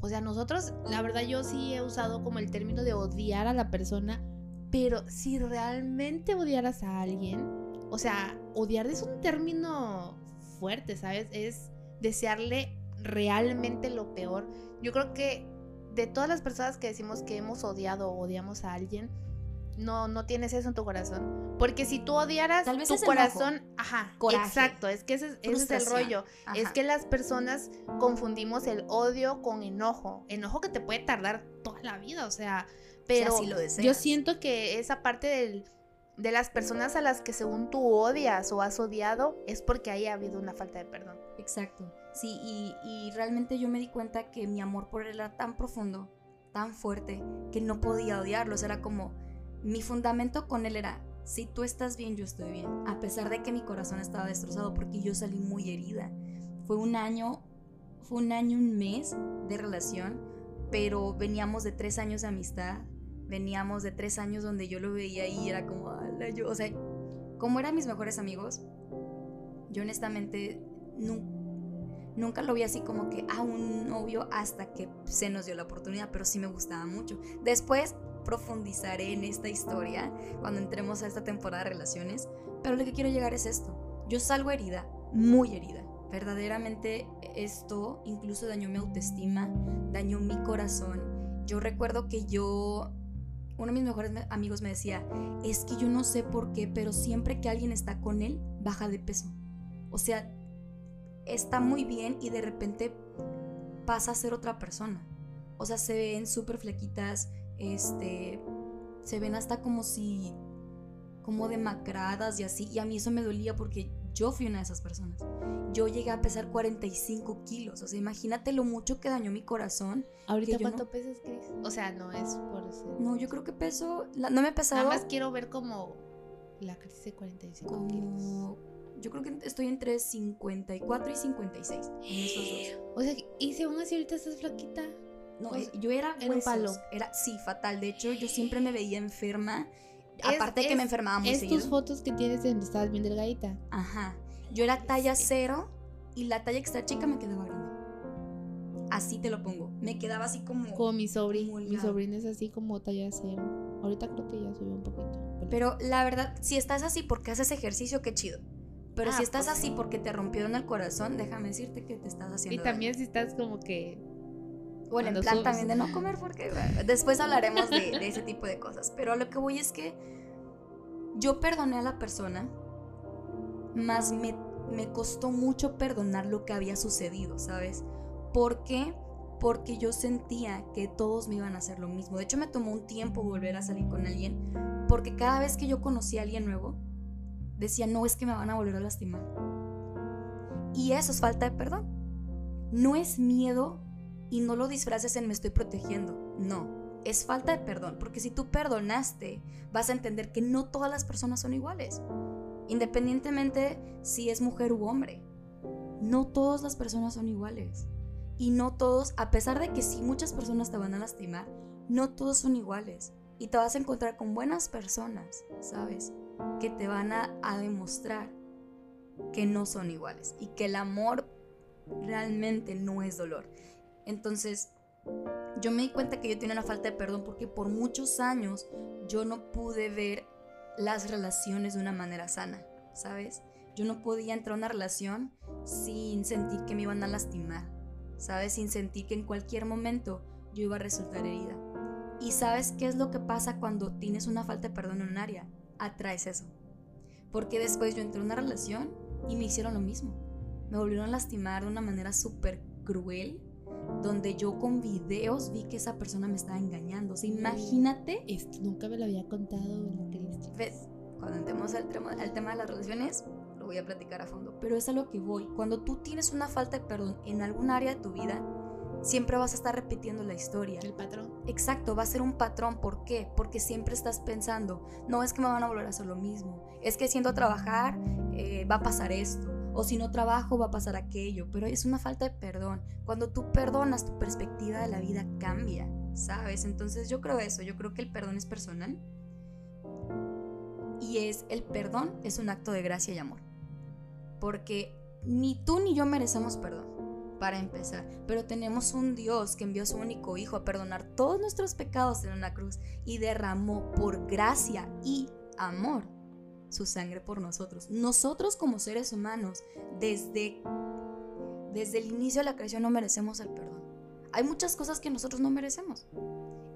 O sea, nosotros, la verdad, yo sí he usado como el término de odiar a la persona, pero si realmente odiaras a alguien, o sea, odiar es un término fuerte, ¿sabes? Es desearle realmente lo peor. Yo creo que de todas las personas que decimos que hemos odiado o odiamos a alguien, no, no tienes eso en tu corazón. Porque si tú odiaras Tal vez tu corazón, ajá, exacto, es que ese, es el rollo. Es que las personas confundimos el odio con enojo. Enojo que te puede tardar toda la vida, o sea, pero yo siento que esa parte de las personas a las que según tú odias o has odiado es porque ahí ha habido una falta de perdón. Exacto. Sí, y, realmente yo me di cuenta que mi amor por él era tan profundo, tan fuerte, que no podía odiarlo. O sea, era como, mi fundamento con él era, si tú estás bien, yo estoy bien. A pesar de que mi corazón estaba destrozado porque yo salí muy herida. Fue un año, fue un año, un mes de relación, pero veníamos de tres años de amistad veníamos de tres años donde yo lo veía y era como, o sea, como eran mis mejores amigos, yo honestamente nunca lo vi así como que a un novio hasta que se nos dio la oportunidad, pero sí me gustaba mucho. Después profundizaré en esta historia cuando entremos a esta temporada de relaciones, pero lo que quiero llegar es esto. Yo salgo herida, muy herida. Verdaderamente esto incluso dañó mi autoestima, dañó mi corazón. Yo recuerdo que yo uno de mis mejores amigos me decía, es que yo no sé por qué, pero siempre que alguien está con él, baja de peso. O sea, está muy bien y de repente pasa a ser otra persona. O sea, se ven súper flequitas, este, se ven hasta como si, como demacradas y así. Y a mí eso me dolía porque yo fui una de esas personas. Yo llegué a pesar 45 kilos. O sea, imagínate lo mucho que dañó mi corazón. ¿Ahorita cuánto pesas, Cris? O sea, no es por ser... No, yo creo que peso... no me he pesado... Nada más quiero ver como la Cris de 45 kilos. Yo creo que estoy entre 54 y 56. En esos dos. O sea, ¿y si aún así ahorita estás flaquita? No, eh, yo era... Era un palo. Era, sí, fatal. De hecho, yo siempre me veía enferma Aparte de que me enfermaba muy es tus fotos que tienes donde estabas bien delgadita. Ajá. Yo era talla cero y la talla extra chica me quedaba grande. así te lo pongo. Me quedaba así como... Como mi sobrina. Mi sobrina es así como talla cero. Ahorita creo que ya subió un poquito. Pero la verdad, si estás así porque haces ejercicio, qué chido. Pero Ah, si estás pues así sí. porque te rompieron el corazón, déjame decirte que te estás haciendo Y también si estás como que... Bueno, en plan también de no comer porque bueno, después hablaremos de, de ese tipo de cosas. Pero a lo que voy es que yo perdoné a la persona, más me, me costó mucho perdonar lo que había sucedido, ¿sabes? ¿Por qué? Porque yo sentía que todos me iban a hacer lo mismo. De hecho, me tomó un tiempo volver a salir con alguien, porque cada vez que yo conocí a alguien nuevo, decía, no es que me van a volver a lastimar. Y eso es falta de perdón. No es miedo y no lo disfraces en me estoy protegiendo. No, es falta de perdón, porque si tú perdonaste, vas a entender que no todas las personas son iguales. Independientemente si es mujer u hombre. No todas las personas son iguales. Y no todos, a pesar de que sí muchas personas te van a lastimar, no todos son iguales. Y te vas a encontrar con buenas personas, ¿sabes? Que te van a, a demostrar que no son iguales y que el amor realmente no es dolor. Entonces, yo me di cuenta que yo tenía una falta de perdón porque por muchos años yo no pude ver las relaciones de una manera sana, ¿sabes? Yo no podía entrar a una relación sin sentir que me iban a lastimar, ¿sabes? Sin sentir que en cualquier momento yo iba a resultar herida. ¿Y sabes qué es lo que pasa cuando tienes una falta de perdón en un área? Atraes eso. Porque después yo entré a una relación y me hicieron lo mismo. Me volvieron a lastimar de una manera súper cruel, donde yo con videos vi que esa persona me estaba engañando. O sea, imagínate, Esto nunca me lo había contado la Cristi. ves, cuando entremos al tema, al tema de las relaciones, lo voy a platicar a fondo. Pero es a lo que voy. Cuando tú tienes una falta de perdón en algún área de tu vida, siempre vas a estar repitiendo la historia. El patrón. Exacto, va a ser un patrón. ¿Por qué? Porque siempre estás pensando, no es que me van a volver a hacer lo mismo, es que siendo a trabajar eh, va a pasar esto, o si no trabajo va a pasar aquello, pero es una falta de perdón. Cuando tú perdonas, tu perspectiva de la vida cambia, ¿sabes? Entonces yo creo eso, yo creo que el perdón es personal y es el perdón es un acto de gracia y amor. Porque ni tú ni yo merecemos perdón para empezar, pero tenemos un Dios que envió a su único Hijo a perdonar todos nuestros pecados en una cruz y derramó por gracia y amor su sangre por nosotros. Nosotros como seres humanos, desde, desde el inicio de la creación no merecemos el perdón. Hay muchas cosas que nosotros no merecemos.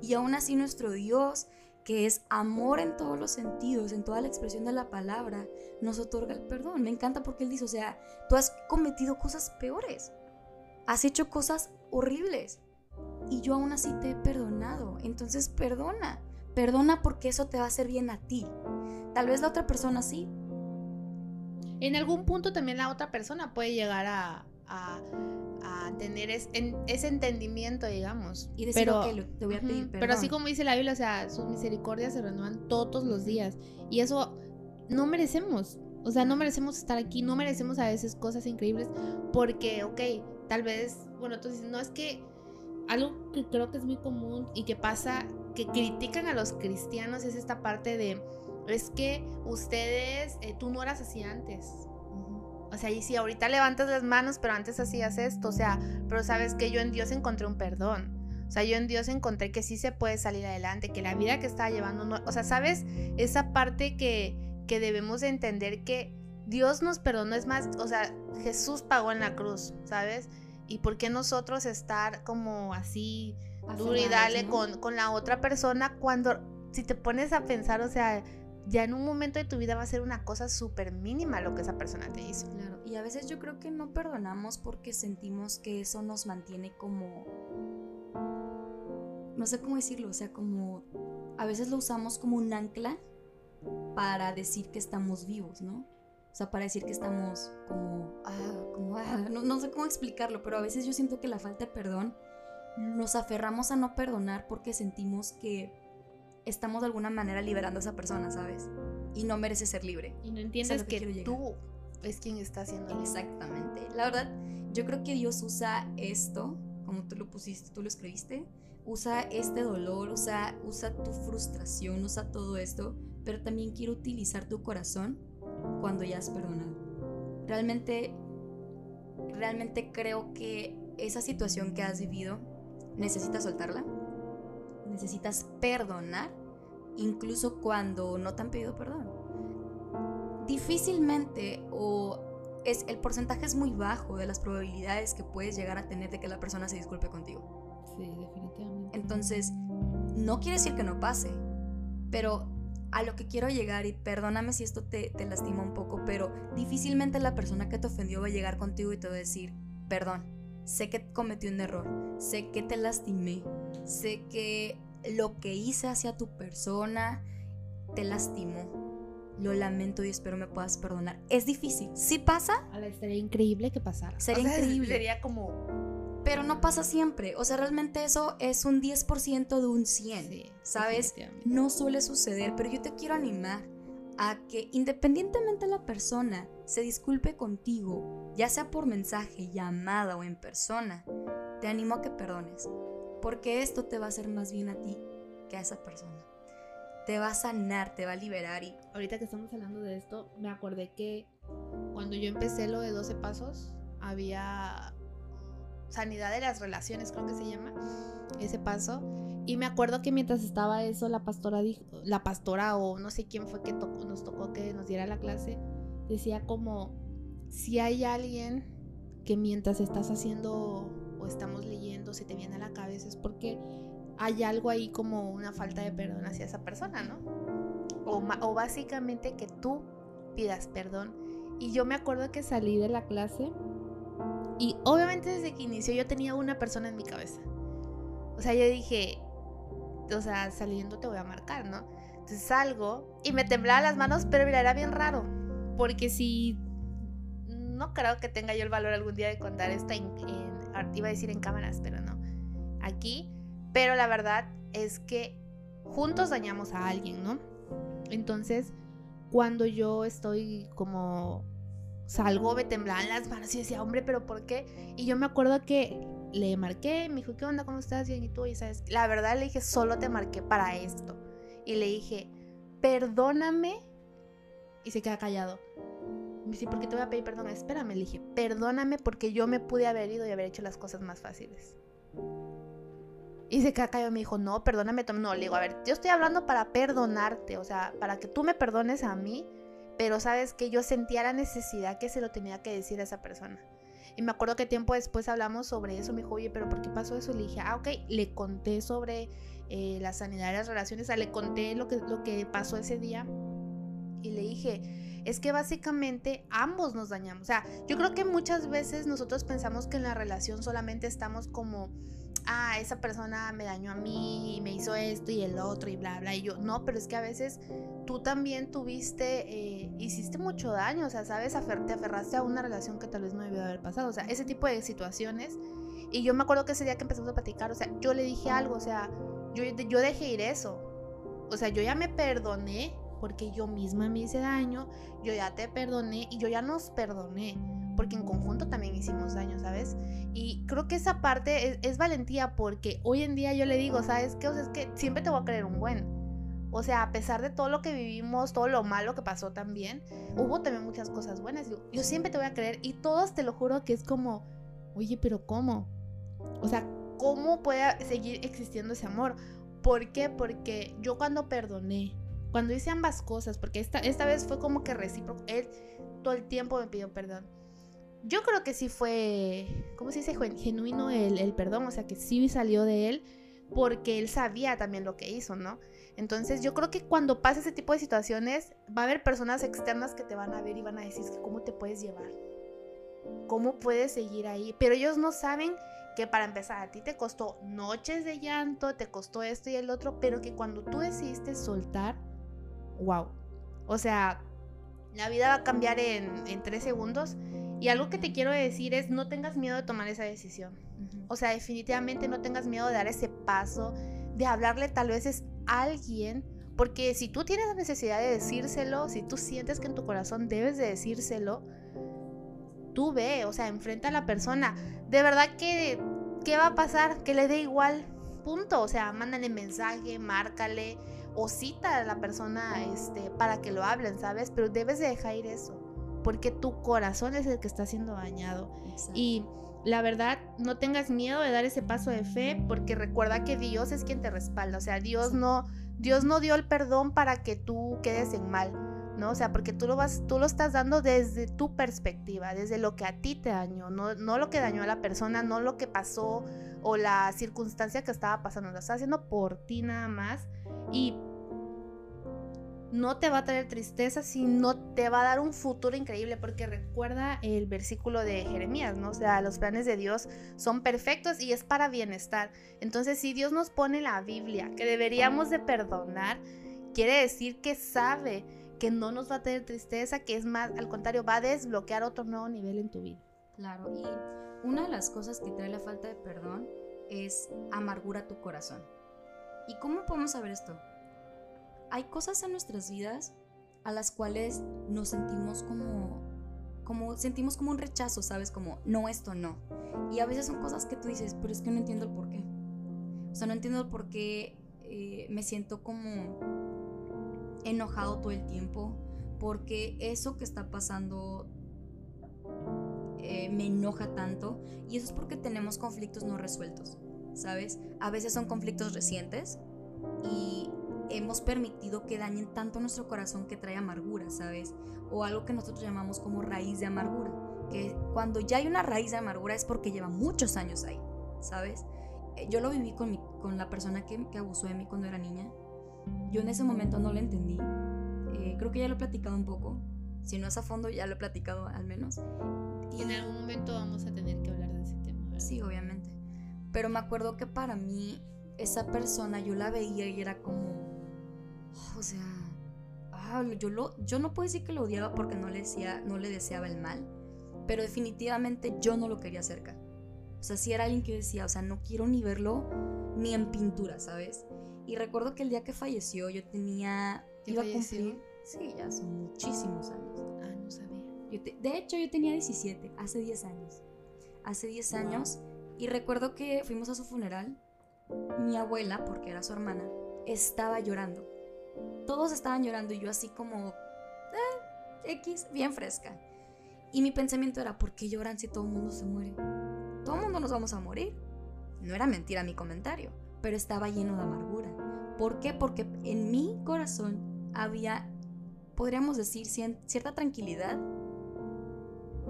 Y aún así nuestro Dios, que es amor en todos los sentidos, en toda la expresión de la palabra, nos otorga el perdón. Me encanta porque Él dice, o sea, tú has cometido cosas peores has hecho cosas horribles y yo aún así te he perdonado. Entonces perdona, perdona porque eso te va a hacer bien a ti. Tal vez la otra persona sí. En algún punto también la otra persona puede llegar a, a, a tener es- en- ese entendimiento, digamos. Y decir, pero, "Ok, lo- te voy a pedir perdón. Pero así como dice la Biblia, o sea, sus misericordias se renuevan todos los días. Y eso no merecemos. O sea, no merecemos estar aquí, no merecemos a veces cosas increíbles porque, ok, tal vez, bueno, tú dices, no es que algo que creo que es muy común y que pasa, que critican a los cristianos es esta parte de, es que ustedes, eh, tú no eras así antes. O sea, y si ahorita levantas las manos, pero antes hacías esto, o sea, pero sabes que yo en Dios encontré un perdón. O sea, yo en Dios encontré que sí se puede salir adelante, que la vida que estaba llevando, no, o sea, sabes, esa parte que, que debemos de entender que Dios nos perdonó, es más, o sea, Jesús pagó en la cruz, ¿sabes? Y por qué nosotros estar como así duro y dale ¿no? con, con la otra persona cuando, si te pones a pensar, o sea, ya en un momento de tu vida va a ser una cosa súper mínima lo que esa persona te hizo. Claro, y a veces yo creo que no perdonamos porque sentimos que eso nos mantiene como... No sé cómo decirlo, o sea, como... A veces lo usamos como un ancla para decir que estamos vivos, ¿no? O sea, para decir que estamos como... ah, ah, no, no sé cómo explicarlo, pero a veces yo siento que la falta de perdón nos aferramos a no perdonar porque sentimos que estamos de alguna manera liberando a esa persona, ¿sabes? Y no merece ser libre. Y no entiendes que. Tú es quien está haciendo. Exactamente. La verdad, yo creo que Dios usa esto, como tú lo pusiste, tú lo escribiste, usa este dolor, usa, usa tu frustración, usa todo esto, pero también quiere utilizar tu corazón cuando ya has perdonado. Realmente, realmente creo que esa situación que has vivido, necesitas soltarla, necesitas perdonar, incluso cuando no te han pedido perdón. Difícilmente o es, el porcentaje es muy bajo de las probabilidades que puedes llegar a tener de que la persona se disculpe contigo. Sí, definitivamente. Entonces, no quiere decir que no pase, pero a lo que quiero llegar, y perdóname si esto te, te lastima un poco, pero difícilmente la persona que te ofendió va a llegar contigo y te va a decir, perdón, sé que cometí un error, sé que te lastimé, sé que lo que hice hacia tu persona te lastimó. Lo lamento y espero me puedas perdonar. Es difícil. Sí pasa. sería increíble que pasara. Sería increíble. Sería como... Pero no pasa siempre. O sea, realmente eso es un 10% de un 100. ¿Sabes? No suele suceder, pero yo te quiero animar a que independientemente la persona se disculpe contigo, ya sea por mensaje, llamada o en persona, te animo a que perdones, porque esto te va a hacer más bien a ti que a esa persona. Te va a sanar, te va a liberar y... Ahorita que estamos hablando de esto, me acordé que cuando yo empecé lo de 12 pasos, había sanidad de las relaciones, creo que se llama, ese paso. Y me acuerdo que mientras estaba eso, la pastora o no sé quién fue que nos tocó que nos diera la clase, decía como, si hay alguien que mientras estás haciendo o estamos leyendo se te viene a la cabeza es porque hay algo ahí como una falta de perdón hacia esa persona, ¿no? O, o básicamente que tú pidas perdón. Y yo me acuerdo que salí de la clase y obviamente desde que inició yo tenía una persona en mi cabeza. O sea, yo dije, o sea, saliendo te voy a marcar, ¿no? Entonces salgo y me temblaban las manos, pero mira, era bien raro. Porque si no creo que tenga yo el valor algún día de contar esto en, iba a decir en cámaras, pero no, aquí. Pero la verdad es que juntos dañamos a alguien, ¿no? Entonces, cuando yo estoy como salgo, me temblaban las manos y decía, hombre, pero ¿por qué? Y yo me acuerdo que le marqué, me dijo, ¿qué onda? ¿Cómo estás? Y tú, y sabes, la verdad le dije, solo te marqué para esto. Y le dije, perdóname. Y se queda callado. Dice, ¿por qué te voy a pedir perdón? Espérame, le dije, perdóname porque yo me pude haber ido y haber hecho las cosas más fáciles. Y se callado y me dijo, no, perdóname. No, le digo, a ver, yo estoy hablando para perdonarte, o sea, para que tú me perdones a mí, pero sabes que yo sentía la necesidad que se lo tenía que decir a esa persona. Y me acuerdo que tiempo después hablamos sobre eso. Me dijo, oye, pero ¿por qué pasó eso? Le dije, ah, ok. Le conté sobre eh, la de las relaciones. O le conté lo que, lo que pasó ese día. Y le dije, es que básicamente ambos nos dañamos. O sea, yo creo que muchas veces nosotros pensamos que en la relación solamente estamos como ah, esa persona me dañó a mí y me hizo esto y el otro y bla, bla. Y yo, no, pero es que a veces tú también tuviste, eh, hiciste mucho daño, o sea, ¿sabes? te aferraste a una relación que tal vez no debió haber pasado, o sea, ese tipo de situaciones. Y yo me acuerdo que ese día que empezamos a platicar, o sea, yo le dije algo, o sea, yo, yo dejé ir eso. O sea, yo ya me perdoné porque yo misma me hice daño, yo ya te perdoné y yo ya nos perdoné porque en conjunto también hicimos daño, ¿sabes? Y creo que esa parte es, valentía porque hoy en día yo le digo, ¿sabes qué? O sea, es que siempre te voy a creer un buen. O sea, a pesar de todo lo que vivimos, todo lo malo que pasó también, hubo también muchas cosas buenas. Yo, yo siempre te voy a creer y todos te lo juro que es como, oye, pero ¿cómo? O sea, ¿cómo puede seguir existiendo ese amor? ¿Por qué? Porque yo cuando perdoné, cuando hice ambas cosas, porque esta, esta vez fue como que recíproco, él todo el tiempo me pidió perdón yo creo que sí fue, ¿cómo se dice? Genuino el, el, perdón, o sea, que sí salió de él porque él sabía también lo que hizo, ¿no? Entonces yo creo que cuando pasa ese tipo de situaciones va a haber personas externas que te van a ver y van a decir cómo te puedes llevar, cómo puedes seguir ahí, pero ellos no saben que para empezar a ti te costó noches de llanto, te costó esto y el otro, pero que cuando tú decidiste soltar, wow, o sea, la vida va a cambiar en, en tres segundos y algo que te quiero decir es no tengas miedo de tomar esa decisión. O sea, definitivamente no tengas miedo de dar ese paso, de hablarle tal vez es alguien, porque si tú tienes la necesidad de decírselo, si tú sientes que en tu corazón debes de decírselo, tú ve, o sea, enfrenta a la persona. De verdad que, ¿qué va a pasar? Que le dé igual, punto. O sea, mándale mensaje, márcale o cita a la persona este, para que lo hablen, ¿sabes? Pero debes de dejar ir eso porque tu corazón es el que está siendo dañado. Y la verdad, no tengas miedo de dar ese paso de fe, porque recuerda que Dios es quien te respalda. O sea, Dios no, Dios no dio el perdón para que tú quedes en mal. ¿no? O sea, porque tú lo vas, tú lo estás dando desde tu perspectiva, desde lo que a ti te dañó, no, no lo que dañó a la persona, no lo que pasó o la circunstancia que estaba pasando, lo estás haciendo por ti nada más y no te va a traer tristeza, sino te va a dar un futuro increíble, porque recuerda el versículo de Jeremías, ¿no? O sea, los planes de Dios son perfectos y es para bienestar. Entonces, si Dios nos pone la Biblia, que deberíamos de perdonar, quiere decir que sabe que no nos va a tener tristeza, que es más, al contrario, va a desbloquear otro nuevo nivel en tu vida. Claro, y una de las cosas que trae la falta de perdón es amargura a tu corazón. ¿Y cómo podemos saber esto? hay cosas en nuestras vidas a las cuales nos sentimos como como sentimos como un rechazo, ¿sabes? Como no esto no. Y a veces son cosas que tú dices, pero es que no entiendo el por qué. O sea, no entiendo el por qué eh, me siento como enojado todo el tiempo, porque eso que está pasando eh, me enoja tanto y eso es porque tenemos conflictos no resueltos, ¿sabes? A veces son conflictos recientes y hemos permitido que dañen tanto nuestro corazón que trae amargura, ¿sabes? O algo que nosotros llamamos como raíz de amargura. Que cuando ya hay una raíz de amargura es porque lleva muchos años ahí, ¿sabes? Eh, yo lo viví con, con la persona que, que, abusó de mí cuando era niña. Yo en ese momento no lo entendí. Eh, creo que ya lo he platicado un poco. Si no es a fondo, ya lo he platicado al menos. Y en algún momento vamos a tener que hablar de ese tema. ¿verdad? Sí, obviamente. Pero me acuerdo que para mí esa persona yo la veía y era como o sea, ah, yo, lo, yo no puedo decir que lo odiaba porque no le, decía, no le deseaba el mal, pero definitivamente yo no lo quería cerca. O sea, si era alguien que decía, o sea, no quiero ni verlo ni en pintura, ¿sabes? Y recuerdo que el día que falleció yo tenía... Iba a cumplir... Sí, ya son muchísimos años. Ah, no sabía. de hecho, yo tenía 17, hace 10 años. Hace 10 años. Y recuerdo que fuimos a su funeral. Mi abuela, porque era su hermana, estaba llorando. Todos estaban llorando y yo así como, eh, X, bien fresca. Y mi pensamiento era, ¿por qué lloran si todo el mundo se muere? Todo el mundo nos vamos a morir. No era mentira mi comentario, pero estaba lleno de amargura. ¿Por qué? Porque en mi corazón había, podríamos decir, cierta tranquilidad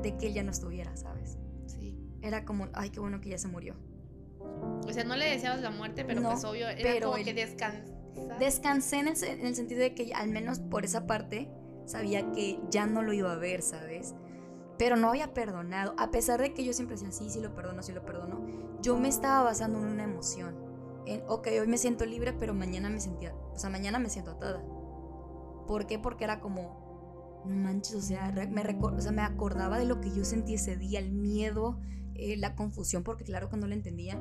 de que él ya no estuviera, ¿sabes? Era como, ay, qué bueno que ya se murió. O sea, no le deseabas la muerte, pero pues obvio, era como que descansa descansé en el, sentido de que al menos por esa parte sabía que ya no lo iba a ver, ¿sabes? Pero no había perdonado, a pesar de que yo siempre decía, sí, sí lo perdono, sí lo perdono, yo me estaba basando en una emoción. En, ok, hoy me siento libre, pero mañana me sentía, o sea, mañana me siento atada. ¿Por qué? Porque era como, no manches, o sea, me, o sea, me acordaba de lo que yo sentí ese día, el miedo, eh, la confusión, porque claro que no lo entendía.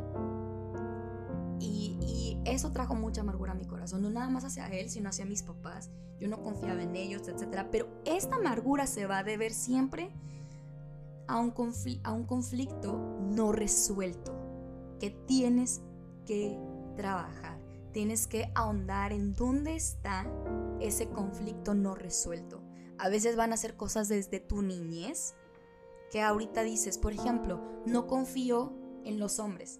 Y, eso trajo mucha amargura a mi corazón, no nada más hacia él, sino hacia mis papás. Yo no confiaba en ellos, etc. Pero esta amargura se va a deber siempre a un, a un conflicto no resuelto que tienes que trabajar. Tienes que ahondar en dónde está ese conflicto no resuelto. A veces van a ser cosas desde tu niñez que ahorita dices, por ejemplo, no confío en los hombres.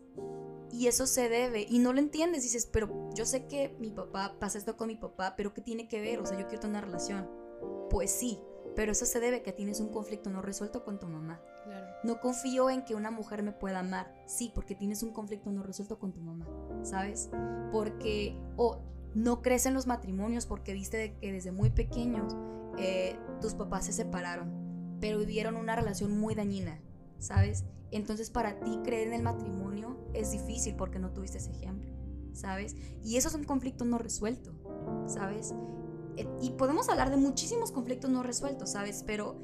Y eso se debe, y no lo entiendes, dices, pero yo sé que mi papá pasa esto con mi papá, pero ¿qué tiene que ver? O sea, yo quiero tener una relación. Pues sí, pero eso se debe a que tienes un conflicto no resuelto con tu mamá. No confío en que una mujer me pueda amar. Sí, porque tienes un conflicto no resuelto con tu mamá, ¿sabes? Porque o no crecen los matrimonios porque viste que desde muy pequeños eh, tus papás se separaron, pero vivieron una relación muy dañina, ¿sabes? Entonces para ti creer en el matrimonio es difícil porque no tuviste ese ejemplo, ¿sabes? Y eso es un conflicto no resuelto, ¿sabes? Eh, y podemos hablar de muchísimos conflictos no resueltos, ¿sabes? Pero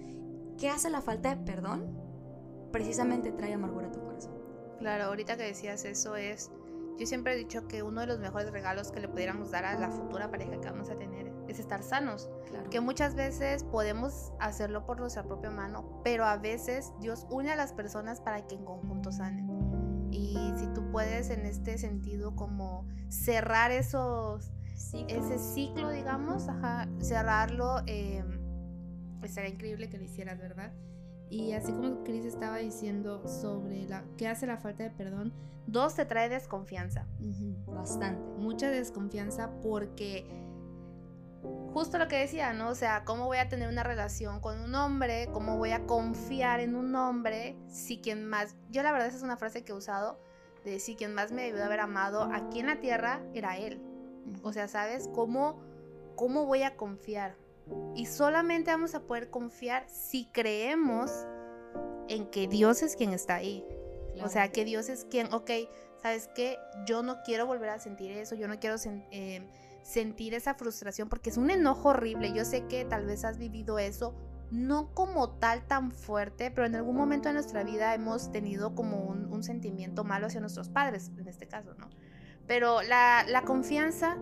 ¿qué hace la falta de perdón? Precisamente trae amargura a tu corazón. Claro, ahorita que decías eso es, yo siempre he dicho que uno de los mejores regalos que le pudiéramos dar a la futura pareja que vamos a tener es estar sanos. Que muchas veces podemos hacerlo por nuestra propia mano, pero a veces Dios une a las personas para que en conjunto sanen. Y si tú puedes en este sentido como cerrar esos, ese ciclo, digamos, cerrarlo, eh, sería increíble que lo hicieras, ¿verdad? Y así como Chris estaba diciendo sobre la qué hace la falta de perdón, Dos, te trae desconfianza. Bastante. mucha desconfianza porque Justo lo que decía, ¿no? O sea, ¿cómo voy a tener una relación con un hombre? ¿Cómo voy a confiar en un hombre? Si quien más... Yo la verdad esa es una frase que he usado, de si quien más me debió de haber amado aquí en la tierra era él. O sea, ¿sabes? ¿Cómo, cómo voy a confiar? Y solamente vamos a poder confiar si creemos en que Dios es quien está ahí. O sea, que Dios es quien, ok, ¿sabes qué? Yo no quiero volver a sentir eso, yo no quiero sen- eh, sentir esa frustración porque es un enojo horrible. Yo sé que tal vez has vivido eso, no como tal tan fuerte, pero en algún momento de nuestra vida hemos tenido como un, un sentimiento malo hacia nuestros padres, en este caso, ¿no? Pero la, la confianza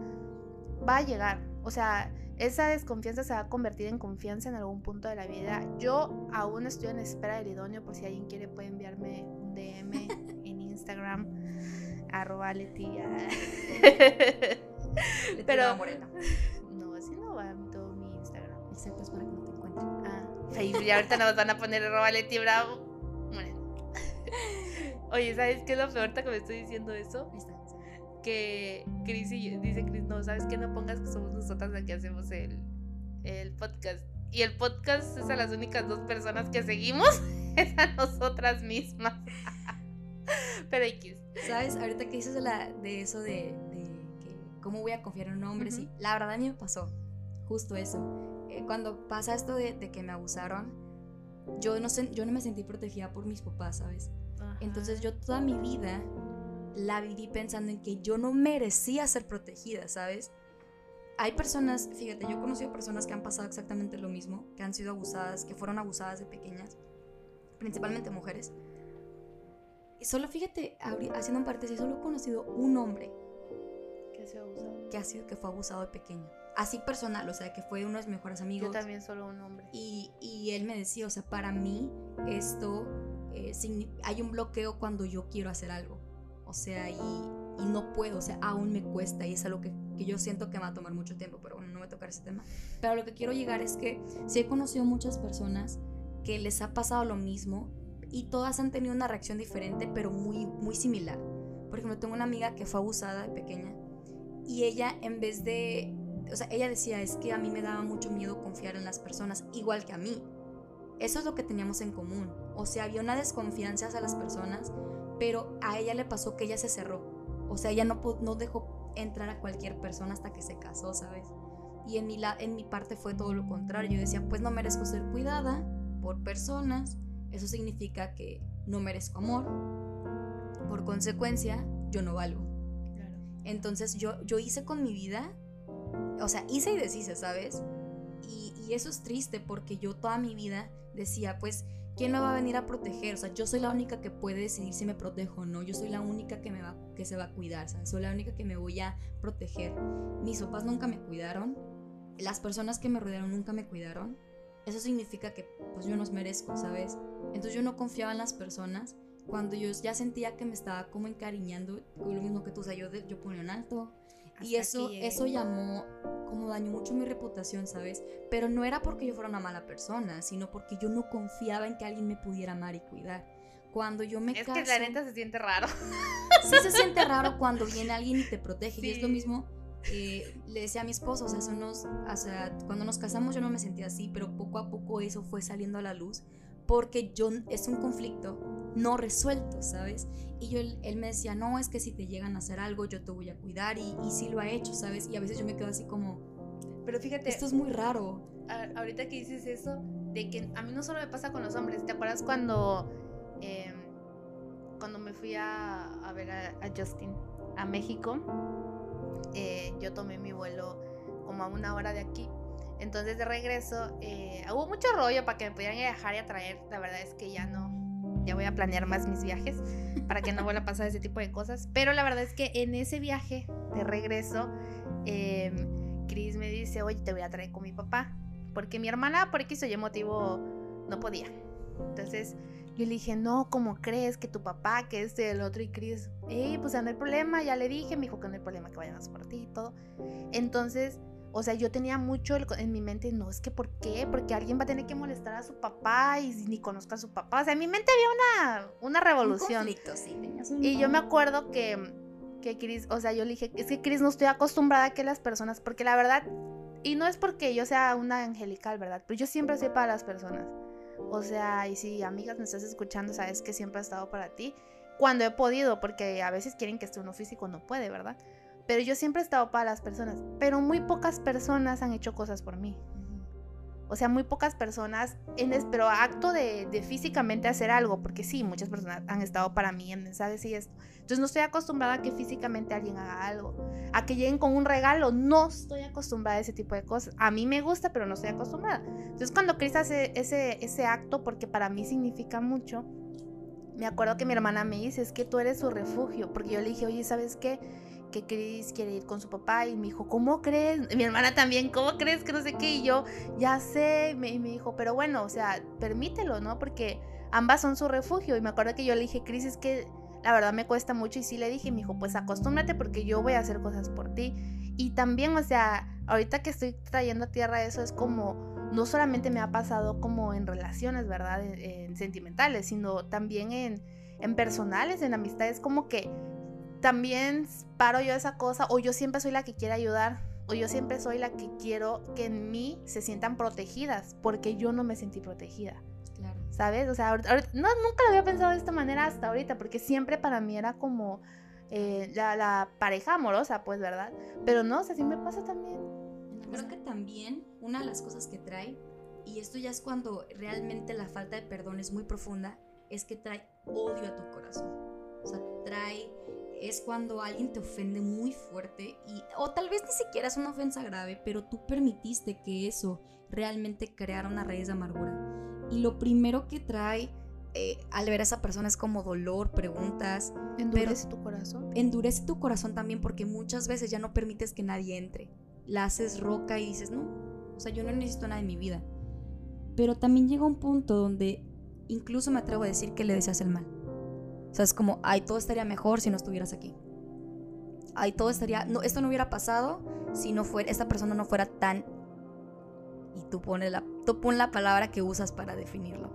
va a llegar, o sea, esa desconfianza se va a convertir en confianza en algún punto de la vida. Yo aún estoy en espera del idóneo, por si alguien quiere puede enviarme un DM en Instagram, arroba Leti. Pero- Moreno. No, así no va todo mi Instagram. Exacto, es para que no te encuentres. Ah, y ahorita nos van a poner arroba Leti Bravo. Bueno. Oye, ¿sabes qué es lo peor que me estoy diciendo eso? Está. Que Chris y- dice Chris, no, ¿sabes qué? No pongas que somos nosotras las que hacemos el, el podcast. Y el podcast es a las únicas dos personas que seguimos, es a nosotras mismas. Pero X. ¿Sabes? Ahorita que dices de, la, de eso de, de que cómo voy a confiar en un hombre, sí. La verdad a mí me pasó justo eso. Eh, cuando pasa esto de, de que me abusaron, yo no, sen- yo no me sentí protegida por mis papás, ¿sabes? Entonces yo toda mi vida la viví pensando en que yo no merecía ser protegida, ¿sabes? Hay personas, fíjate, yo he conocido personas que han pasado exactamente lo mismo, que han sido abusadas, que fueron abusadas de pequeñas, principalmente mujeres. Y solo fíjate, haciendo un paréntesis, solo he conocido un hombre ¿Qué se abusado? que ha sido que fue abusado de pequeño. Así personal, o sea, que fue uno de mis mejores amigos. Yo también solo un hombre. Y, y él me decía, o sea, para mí esto, eh, hay un bloqueo cuando yo quiero hacer algo. O sea, y, no puedo, o sea, aún me cuesta y es algo que, que yo siento que va a tomar mucho tiempo, pero bueno, no me tocar ese tema. Pero lo que quiero llegar es que sí he conocido muchas personas que les ha pasado lo mismo y todas han tenido una reacción diferente, pero muy, muy similar. Por ejemplo, tengo una amiga que fue abusada de pequeña y ella en vez de o sea, ella decía, es que a mí me daba mucho miedo confiar en las personas, igual que a mí. Eso es lo que teníamos en común. O sea, había una desconfianza hacia las personas, pero a ella le pasó que ella se cerró. O sea, ella no, no dejó entrar a cualquier persona hasta que se casó, ¿sabes? Y en mi, la- en mi parte fue todo lo contrario. Yo decía, pues no merezco ser cuidada por personas. Eso significa que no merezco amor. Por consecuencia, yo no valgo. Claro. Entonces yo, yo hice con mi vida, o sea, hice y deshice, ¿sabes? Y, y eso es triste porque yo toda mi vida decía, pues, ¿quién me va a venir a proteger? O sea, yo soy la única que puede decidir si me protejo o no. Yo soy la única que, me va, que se va a cuidar, ¿sabes? Soy la única que me voy a proteger. Mis papás nunca me cuidaron. Las personas que me rodearon nunca me cuidaron. Eso significa que pues yo no merezco, ¿sabes? Entonces yo no confiaba en las personas. Cuando yo ya sentía que me estaba como encariñando, lo mismo que tú, o sea, yo, yo ponía un alto, y eso, eso llamó, como dañó mucho mi reputación, ¿sabes? Pero no era porque yo fuera una mala persona, sino porque yo no confiaba en que alguien me pudiera amar y cuidar. Cuando yo me Es caso, que la neta se siente raro. sí se siente raro cuando viene alguien y te protege. Y es lo mismo, eh, le decía a mi esposo, o sea, son unos- o sea, cuando nos casamos yo no me sentía así, pero poco a poco eso fue saliendo a la luz. Porque yo, es un conflicto no resuelto, ¿sabes? Y yo, él me decía, no, es que si te llegan a hacer algo, yo te voy a cuidar. Y, y sí lo ha hecho, ¿sabes? Y a veces yo me quedo así como, Pero fíjate, esto es muy raro. a- ahorita que dices eso, de que a mí no solo me pasa con los hombres, ¿te acuerdas cuando, em, cuando me fui a, a ver a, a Justin a México? Eh, yo tomé mi vuelo como a una hora de aquí. Entonces de regreso eh, hubo mucho rollo para que me pudieran dejar y a traer. La verdad es que ya no, ya voy a planear más mis viajes para que no vuelva a pasar ese tipo de cosas. Pero la verdad es que en ese viaje de regreso, em, Chris me dice, oye, te voy a traer con mi papá. Porque mi hermana, por X o Y motivo, no podía. Entonces yo le dije, no, ¿cómo crees que tu papá, que este, el otro? Y Chris, hey, pues no hay problema, ya le dije, me dijo que no hay problema, que vayamos por ti y todo. Entonces, O sea, yo tenía mucho en mi mente, no, es que ¿por qué? Porque alguien va a tener que molestar a su papá y ni conozca a su papá. O sea, en mi mente había una, una revolución. y yo me acuerdo que, que Chris, o sea, yo le dije, es que Chris no estoy acostumbrada a que las personas, porque la verdad, y no es porque yo sea una angelical, ¿verdad? Pero yo siempre soy para las personas. O sea, y si amigas me estás escuchando, sabes que siempre he estado para ti. Cuando he podido, porque a veces quieren que esté uno físico, no puede, ¿verdad? Pero yo siempre he estado para las personas. Pero muy pocas personas han hecho cosas por mí. O sea, muy pocas personas, en, pero acto de, físicamente hacer algo, porque sí, muchas personas han estado para mí en mensajes y esto. Entonces no estoy acostumbrada a que físicamente alguien haga algo, a que lleguen con un regalo, no estoy acostumbrada a ese tipo de cosas. A mí me gusta, pero no estoy acostumbrada. Entonces cuando Chris hace ese, ese acto, porque para mí significa mucho, me acuerdo que mi hermana me dice, es que tú eres su refugio, porque yo le dije, oye, ¿sabes qué? Que Chris quiere ir con su papá y me dijo, ¿cómo crees? Mi hermana también, ¿cómo crees que no sé qué? Y yo, ya sé, y me, dijo, pero bueno, o sea, permítelo, ¿no? Porque ambas son su refugio. Y me acuerdo que yo le dije, Chris, es que la verdad me cuesta mucho y sí le dije, me dijo, pues acostúmbrate porque yo voy a hacer cosas por ti. Y también, o sea, ahorita que estoy trayendo a tierra eso es como, no solamente me ha pasado como en relaciones, ¿verdad? En, sentimentales, sino también en, en personales, en amistades, como que también paro yo esa cosa o yo siempre soy la que quiere ayudar o yo siempre soy la que quiero que en mí se sientan protegidas porque yo no me sentí protegida. Claro. ¿Sabes? O sea, no, nunca lo había pensado de esta manera hasta ahorita porque siempre para mí era como eh, la, pareja amorosa, pues, ¿verdad? Pero no, o sea, sí me pasa también. Creo que también una de las cosas que trae, y esto ya es cuando realmente la falta de perdón es muy profunda, es que trae odio a tu corazón. O sea, trae es cuando alguien te ofende muy fuerte y o tal vez ni siquiera es una ofensa grave, pero tú permitiste que eso realmente creara una raíz de amargura. Y lo primero que trae eh, al ver a esa persona es como dolor, preguntas. Endurece tu corazón. Endurece tu corazón también porque muchas veces ya no permites que nadie entre. La haces roca y dices, no, o sea, yo no necesito nada en mi vida. Pero también llega un punto donde incluso me atrevo a decir que le deseas el mal. O sea, es como, ay, todo estaría mejor si no estuvieras aquí. Ay, todo estaría, no, esto no hubiera pasado si no fuera, esta persona no fuera tan... Y tú pones la, tú pon la palabra que usas para definirlo.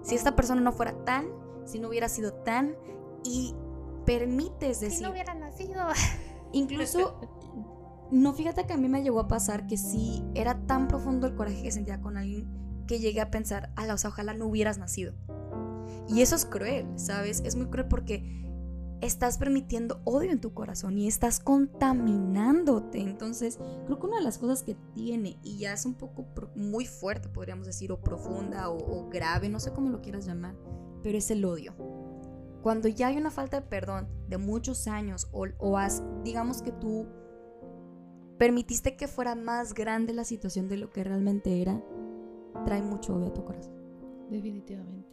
Si esta persona no fuera tan, si no hubiera sido tan, y permites decir... Si no hubiera nacido. Incluso, no, fíjate que a mí me llegó a pasar que si era tan profundo el coraje que sentía con alguien que llegué a pensar, ala, o sea, ojalá no hubieras nacido. Y eso es cruel, ¿sabes? Es muy cruel porque estás permitiendo odio en tu corazón y estás contaminándote. Entonces, creo que una de las cosas que tiene, y ya es un poco muy fuerte, podríamos decir, o profunda o, grave, no sé cómo lo quieras llamar, pero es el odio. Cuando ya hay una falta de perdón de muchos años o, o has, digamos que tú permitiste que fuera más grande la situación de lo que realmente era, trae mucho odio a tu corazón. Definitivamente.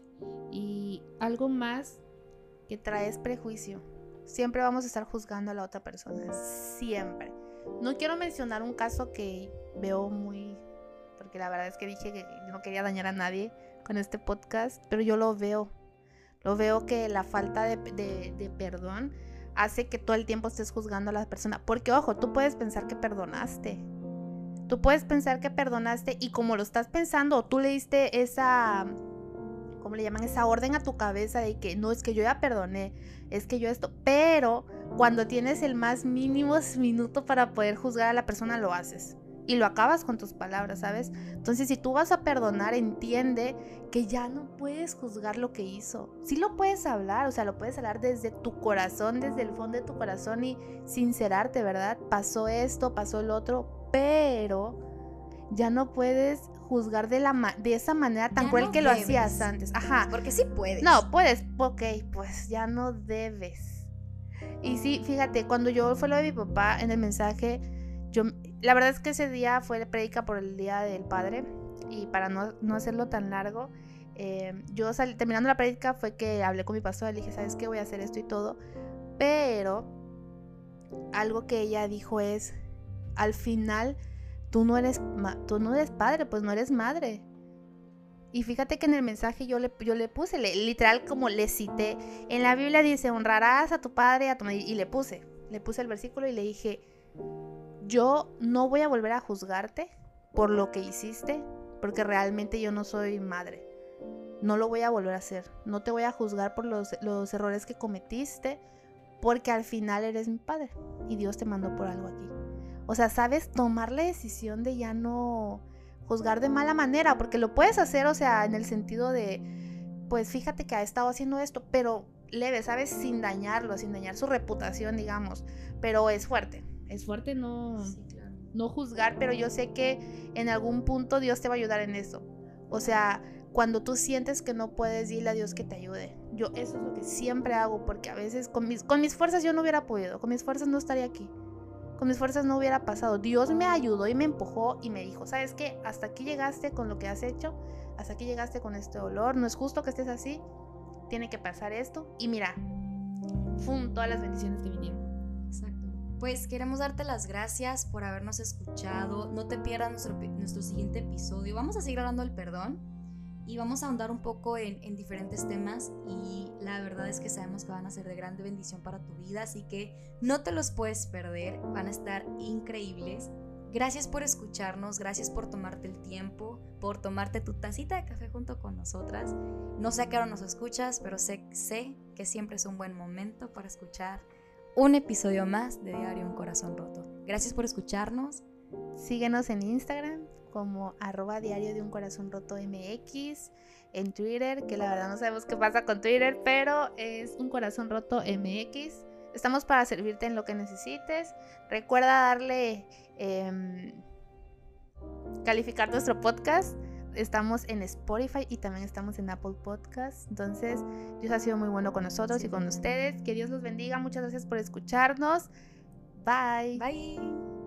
Y algo más que trae es prejuicio. Siempre vamos a estar juzgando a la otra persona. Siempre. No quiero mencionar un caso que veo muy... Porque la verdad es que dije que no quería dañar a nadie con este podcast, pero yo lo veo. Lo veo que la falta de, de perdón hace que todo el tiempo estés juzgando a la persona. Porque ojo, tú puedes pensar que perdonaste. Tú puedes pensar que perdonaste y como lo estás pensando, tú le diste esa ¿cómo le llaman? Esa orden a tu cabeza de que no es que yo ya perdoné, es que yo esto, pero cuando tienes el más mínimo minuto para poder juzgar a la persona, lo haces. Y lo acabas con tus palabras, ¿sabes? Entonces, si tú vas a perdonar, entiende que ya no puedes juzgar lo que hizo. Sí lo puedes hablar, o sea, lo puedes hablar desde tu corazón, desde el fondo de tu corazón y sincerarte, ¿verdad? Pasó esto, pasó el otro, pero ya no puedes juzgar de, la de esa manera tan cruel que lo hacías antes. Ajá. Porque sí puedes. No, puedes. Ok, pues ya no debes. Y sí, fíjate, cuando yo fue lo de mi papá en el mensaje, yo, la verdad es que ese día fue de predica por el Día del Padre. Y para no, no hacerlo tan largo, eh, yo salí, terminando la predica fue que hablé con mi pastor, le dije, ¿sabes qué? Voy a hacer esto y todo. Pero algo que ella dijo es, al final tú no eres, tú no eres padre, pues no eres madre. Y fíjate que en el mensaje yo le, yo le puse, literal como le cité, en la Biblia dice, honrarás a tu padre a tu madre, y le puse, le puse el versículo y le dije, yo no voy a volver a juzgarte por lo que hiciste, porque realmente yo no soy madre. No lo voy a volver a hacer. No te voy a juzgar por los, los errores que cometiste, porque al final eres mi padre y Dios te mandó por algo aquí. O sea, sabes tomar la decisión de ya no juzgar de mala manera, porque lo puedes hacer, o sea, en el sentido de, pues fíjate que ha estado haciendo esto, pero leve, ¿sabes? Sin dañarlo, sin dañar su reputación, digamos. Pero es fuerte, es fuerte no, no juzgar, pero yo sé que en algún punto Dios te va a ayudar en eso. O sea, cuando tú sientes que no puedes, dile a Dios que te ayude. Yo eso es lo que siempre hago, porque a veces con mis, con mis fuerzas yo no hubiera podido, con mis fuerzas no estaría aquí. Con mis fuerzas no hubiera pasado. Dios me ayudó y me empujó y me dijo, ¿sabes qué? Hasta aquí llegaste con lo que has hecho, hasta aquí llegaste con este dolor, no es justo que estés así, tiene que pasar esto. Y mira, ¡fum! Todas las bendiciones que vinieron. Exacto. Pues queremos darte las gracias por habernos escuchado. No te pierdas nuestro, nuestro siguiente episodio. Vamos a seguir hablando del perdón y vamos a ahondar un poco en, en, diferentes temas y la verdad es que sabemos que van a ser de grande bendición para tu vida, así que no te los puedes perder, van a estar increíbles. Gracias por escucharnos, gracias por tomarte el tiempo, por tomarte tu tacita de café junto con nosotras. No sé a qué hora nos escuchas, pero sé, sé que siempre es un buen momento para escuchar un episodio más de Diario Un Corazón Roto. Gracias por escucharnos. Síguenos en Instagram, como arroba diario de un corazón roto MX, en Twitter, que la verdad no sabemos qué pasa con Twitter, pero es un corazón roto MX. Estamos para servirte en lo que necesites. Recuerda darle, eh, calificar nuestro podcast. Estamos en Spotify y también estamos en Apple Podcast. Entonces, Dios ha sido muy bueno con nosotros y con ustedes. Que Dios los bendiga. Muchas gracias por escucharnos. Bye. Bye.